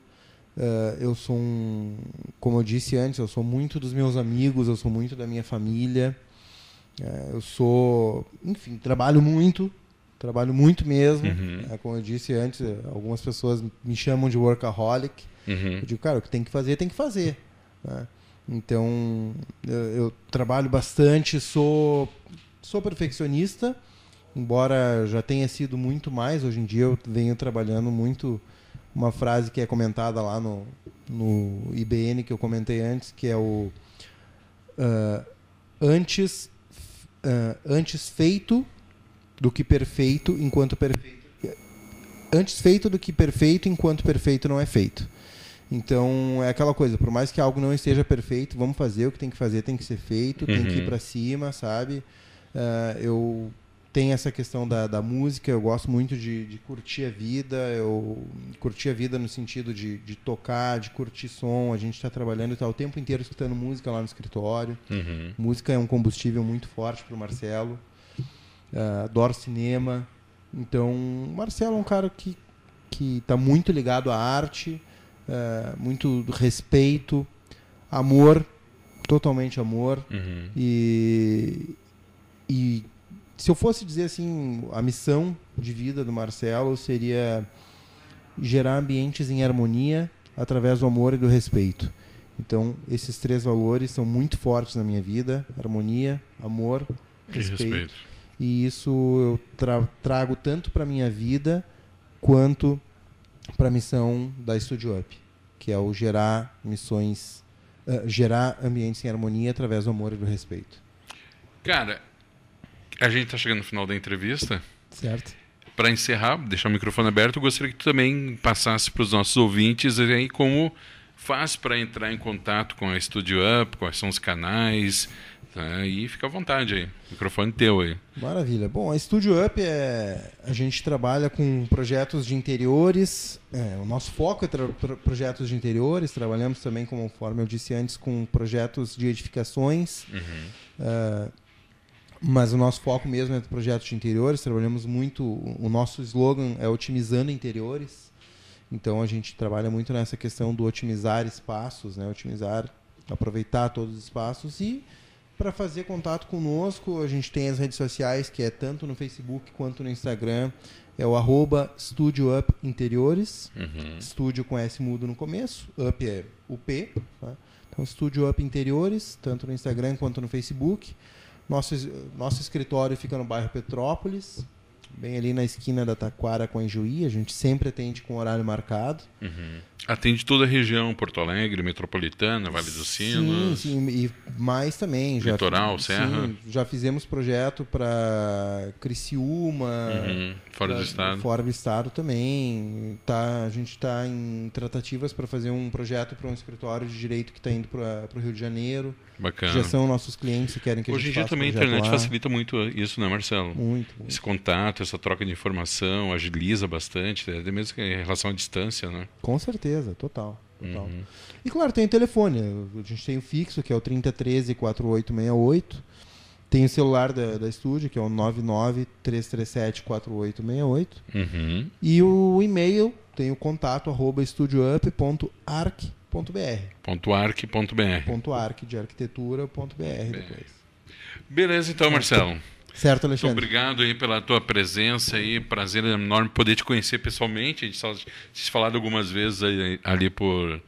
Eh, eu sou um, como eu disse antes, eu sou muito dos meus amigos, eu sou muito da minha família. Eh, eu sou, enfim, trabalho muito, trabalho muito mesmo. Uhum. Eh, como eu disse antes, algumas pessoas me chamam de workaholic. Uhum. Eu digo, cara, o que tem que fazer, tem que fazer. né? Então, eu, eu trabalho bastante, sou, sou perfeccionista, embora já tenha sido muito mais. Hoje em dia eu venho trabalhando muito uma frase que é comentada lá no, no IBN, que eu comentei antes, que é o ah, antes, ah, antes feito do que perfeito enquanto perfeito. Antes feito do que perfeito enquanto perfeito não é feito. Então é aquela coisa, por mais que algo não esteja perfeito, vamos fazer o que tem que fazer, tem que ser feito, tem que ir Uhum. para cima, sabe? Ah, eu tenho essa questão da, da música, eu gosto muito de, de curtir a vida, eu curtir a vida no sentido de, de tocar, de curtir som, a gente está trabalhando e tá o tempo inteiro escutando música lá no escritório. Uhum. Música é um combustível muito forte para o Marcelo. Ah, adoro cinema. Então, o Marcelo é um cara que que está muito ligado à arte, ah, muito respeito, amor, totalmente amor. Uhum. E, e se eu fosse dizer assim, a missão de vida do Marcelo seria gerar ambientes em harmonia através do amor e do respeito. Então, esses três valores são muito fortes na minha vida: harmonia, amor, respeito. respeito. E isso eu tra- trago tanto para minha vida quanto para a missão da Studio Up, que é o gerar missões, eh, gerar ambientes em harmonia através do amor e do respeito. Cara, a gente está chegando no final da entrevista. Certo? Para encerrar, deixar o microfone aberto, eu gostaria que tu também passasse para os nossos ouvintes aí como faz para entrar em contato com a Studio Up, quais são os canais, tá? e fica à vontade aí. Microfone teu aí. Maravilha. Bom, a Studio Up é. A gente trabalha com projetos de interiores. é, o nosso foco é tra- pro- projetos de interiores. Trabalhamos também, conforme eu disse antes, com projetos de edificações. Ah, mas o nosso foco mesmo é projetos de interiores. Trabalhamos muito. O nosso slogan é otimizando interiores. Então a gente trabalha muito nessa questão do otimizar espaços, né? Otimizar, aproveitar todos os espaços e para fazer contato conosco, a gente tem as redes sociais, que é tanto no Facebook quanto no Instagram, é o arroba Studio Up Interiores, Uhum. estúdio com S mudo no começo, Up é o P, tá? então Studio Up Interiores, tanto no Instagram quanto no Facebook. Nosso, nosso escritório fica no bairro Petrópolis, bem ali na esquina da Taquara com a Enjuí, a gente sempre atende com horário marcado. Uhum. Atende toda a região, Porto Alegre, Metropolitana, Vale dos Sinos. Sim, sim, e mais também. Já, Litoral, Serra. Sim, já fizemos projeto para Criciúma, Uhum. Fora do pra- estado. Fora do estado também. Tá, a gente está em tratativas para fazer um projeto para um escritório de direito que está indo para o Rio de Janeiro. Bacana. Já são nossos clientes que querem que a Hoje em gente dia também a internet lá. facilita muito isso, né, Marcelo? Muito, muito. Esse contato, essa troca de informação, agiliza bastante, até mesmo em relação à distância, né? Com certeza, total. total. Uhum. E claro, tem o telefone. A gente tem o fixo, que é o 3013 4868. Tem o celular da, da estúdio, que é o 99 337 4868. Uhum. E o e-mail tem o contato arroba studioup.arc.br. Ponto arc, de arquitetura.br depois. Beleza, então, Marcelo. Certo, Alexandre. Muito obrigado aí pela tua presença aí, prazer enorme poder te conhecer pessoalmente. A gente só se falado algumas vezes aí, ali por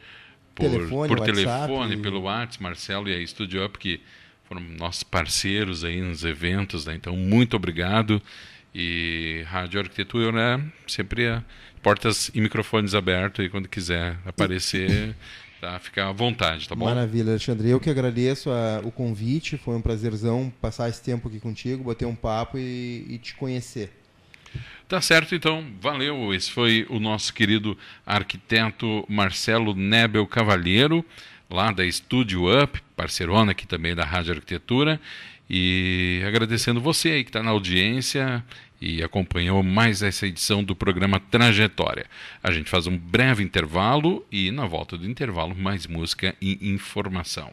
por telefone, por telefone e... pelo WhatsApp, Marcelo e a Studio Up que foram nossos parceiros aí nos eventos, né? Então muito obrigado e Rádio Arquitetura, né? Sempre é portas e microfones abertos aí quando quiser aparecer. Tá? Fica à vontade, tá bom? Maravilha, Alexandre. Eu que agradeço a, o convite. Foi um prazerzão passar esse tempo aqui contigo, bater um papo e, e te conhecer. Tá certo, então. Valeu. Esse foi o nosso querido arquiteto Marcelo Nebel Cavalheiro, lá da Studio Up, parceirona aqui também da Rádio Arquitetura. E agradecendo você aí que está na audiência e acompanhou mais essa edição do programa Trajetória. A gente faz um breve intervalo e, na volta do intervalo, mais música e informação.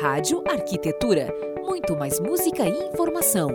Rádio Arquitetura. Muito mais música e informação.